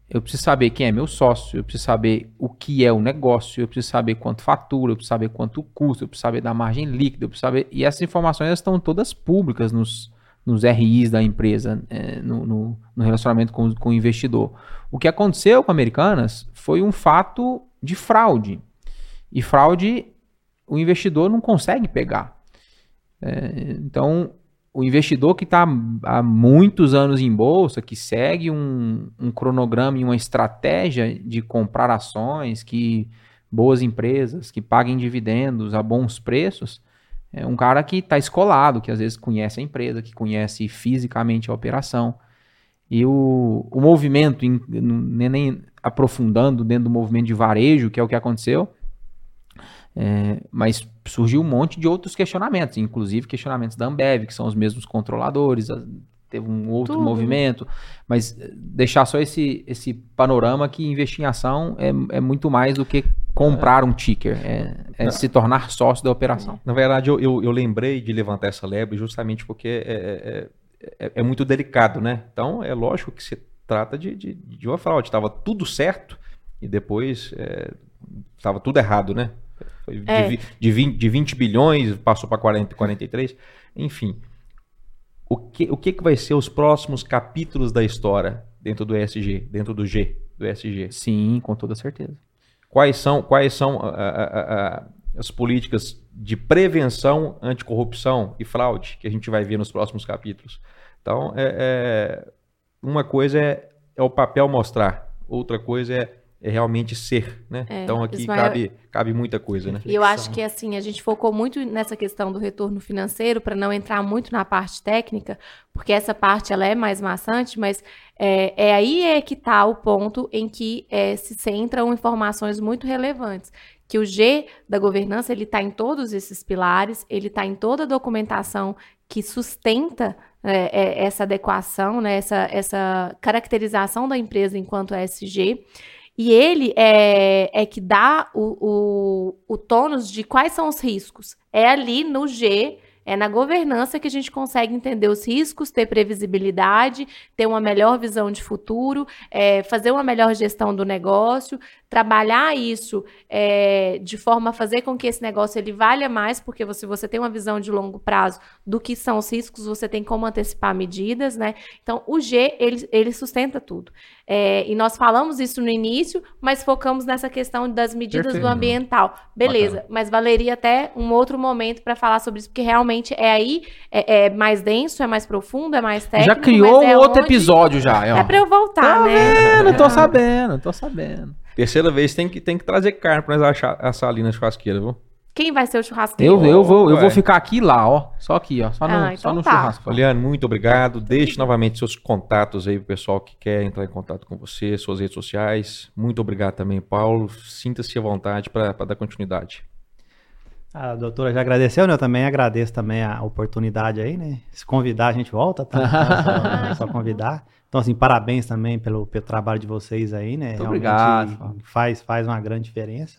eu preciso saber quem é meu sócio, eu preciso saber o que é o negócio, eu preciso saber quanto fatura, eu preciso saber quanto custa, eu preciso saber da margem líquida, eu preciso saber. E essas informações estão todas públicas nos, nos RIs da empresa, é, no, no, no, relacionamento com, com o investidor. O que aconteceu com Americanas foi um fato de fraude. E fraude o investidor não consegue pegar. É, então, o investidor que está há muitos anos em bolsa, que segue um, um, cronograma e uma estratégia de comprar ações, que boas empresas, que paguem dividendos a bons preços, é um cara que está escolado, que às vezes conhece a empresa, que conhece fisicamente a operação. E o, o movimento, em, nem, nem aprofundando dentro do movimento de varejo, que é o que aconteceu, é, mas surgiu um monte de outros questionamentos, inclusive questionamentos da Ambev, que são os mesmos controladores, teve um outro Tudo. movimento, mas eh, deixar só esse, esse panorama que investir em ação é, é muito mais do que comprar um ticker, é, é se tornar sócio da operação. Na verdade, eu, eu, eu lembrei de levantar essa lebre justamente porque é, é, é, é, muito delicado, né? Então, é lógico que se trata de, de, de uma fraude. Estava tudo certo e depois estava tudo errado, né? Foi de, de, 20, de 20 bilhões, passou para 43, enfim o que, o que, que vai ser os próximos capítulos da história dentro do ESG, dentro do G, do ESG? Sim, com toda certeza. Quais são, quais são a, a, a, as políticas de prevenção anticorrupção e fraude que a gente vai ver nos próximos capítulos? Então, é, é uma coisa é, é o papel mostrar, outra coisa é é realmente ser, né? É, então aqui Ismael... cabe, cabe muita coisa, né? E eu acho que assim, a gente focou muito nessa questão do retorno financeiro para não entrar muito na parte técnica, porque essa parte ela é mais maçante, mas é, é aí é que está o ponto em que é, se centram informações muito relevantes. Que o G da governança ele está em todos esses pilares, ele está em toda a documentação que sustenta é, é, essa adequação, né, essa, essa caracterização da empresa enquanto SG. E ele é, é que dá o, o, o tônus de quais são os riscos. É ali no G é na governança que a gente consegue entender os riscos, ter previsibilidade, ter uma melhor visão de futuro, é, fazer uma melhor gestão do negócio, trabalhar isso é, de forma a fazer com que esse negócio ele valha mais, porque você, você tem uma visão de longo prazo do que são os riscos, você tem como antecipar medidas, né? Então, o G, ele, ele sustenta tudo. É, e nós falamos isso no início, mas focamos nessa questão das medidas Perfeito. do ambiental. Beleza, Bacana. mas valeria até um outro momento para falar sobre isso, porque realmente é aí, é, é, mais denso, é mais profundo, é mais técnico. Já criou um é outro episódio já. É para eu voltar, tá né? Vendo, tô sabendo, tô sabendo. Terceira vez tem que, tem que trazer carne pra nós achar, assar ali na churrasqueira, viu? Quem vai ser o churrasqueiro? Eu, eu, vou, eu vou ficar aqui lá, ó. Só aqui, ó. Só no, ah, então só no tá. churrasco. Oliane, muito obrigado. Deixe novamente seus contatos aí pro pessoal que quer entrar em contato com você, suas redes sociais. Muito obrigado também, Paulo. Sinta-se à vontade para dar continuidade. A doutora já agradeceu, né? Eu também agradeço também a oportunidade aí, né? Se convidar, a gente volta, tá? é só, só convidar. Então, assim, parabéns também pelo, pelo trabalho de vocês aí, né? Muito obrigado. Faz, faz uma grande diferença.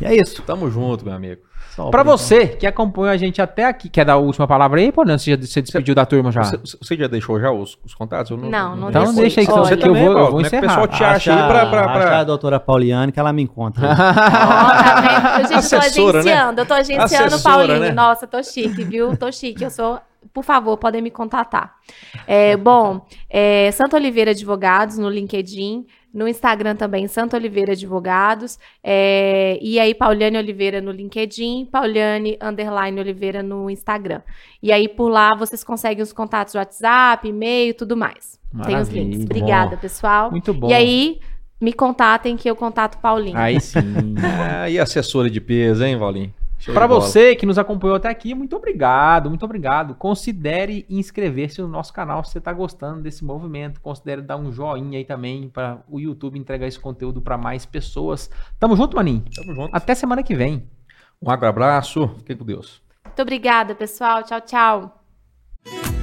E é isso. Tamo junto, meu amigo. Por você que acompanhou a gente até aqui, quer dar a última palavra aí, Paulinho? Você já você despediu da turma já? Você, você já deixou já os, os contatos? Eu Não, não Então deixei. deixa aí que Olha, você que eu vou, eu vou né, que o encerrar. pessoal te acha aí pra- pra- pra- Acha a doutora Pauliane que ela me encontra. Ó, tá vendo? Gente, eu tô né? agenciando, eu tô agenciando o Paulinho. né? Nossa, tô chique, viu? Tô chique. Eu sou. Por favor, podem me contatar. É, bom, é, Santo Oliveira Advogados no LinkedIn, no Instagram também, Santo Oliveira Advogados. é, e aí, Pauliane Oliveira no LinkedIn, Pauliane Underline Oliveira no Instagram. E aí, por lá, vocês conseguem os contatos do WhatsApp, e-mail, tudo mais. Tem os Maravilha. links. Obrigada, pessoal. Muito bom. E aí, me contatem que eu contato Paulinho. Aí sim. Ah, e assessora de peso, hein, Valinho? Para você que nos acompanhou até aqui, muito obrigado, muito obrigado. Considere inscrever-se no nosso canal se você está gostando desse movimento. Considere dar um joinha aí também para o YouTube entregar esse conteúdo para mais pessoas. Tamo junto, maninho. Tamo junto. Até semana que vem. Um abraço. Fiquem com Deus. Muito obrigada, pessoal. Tchau, tchau.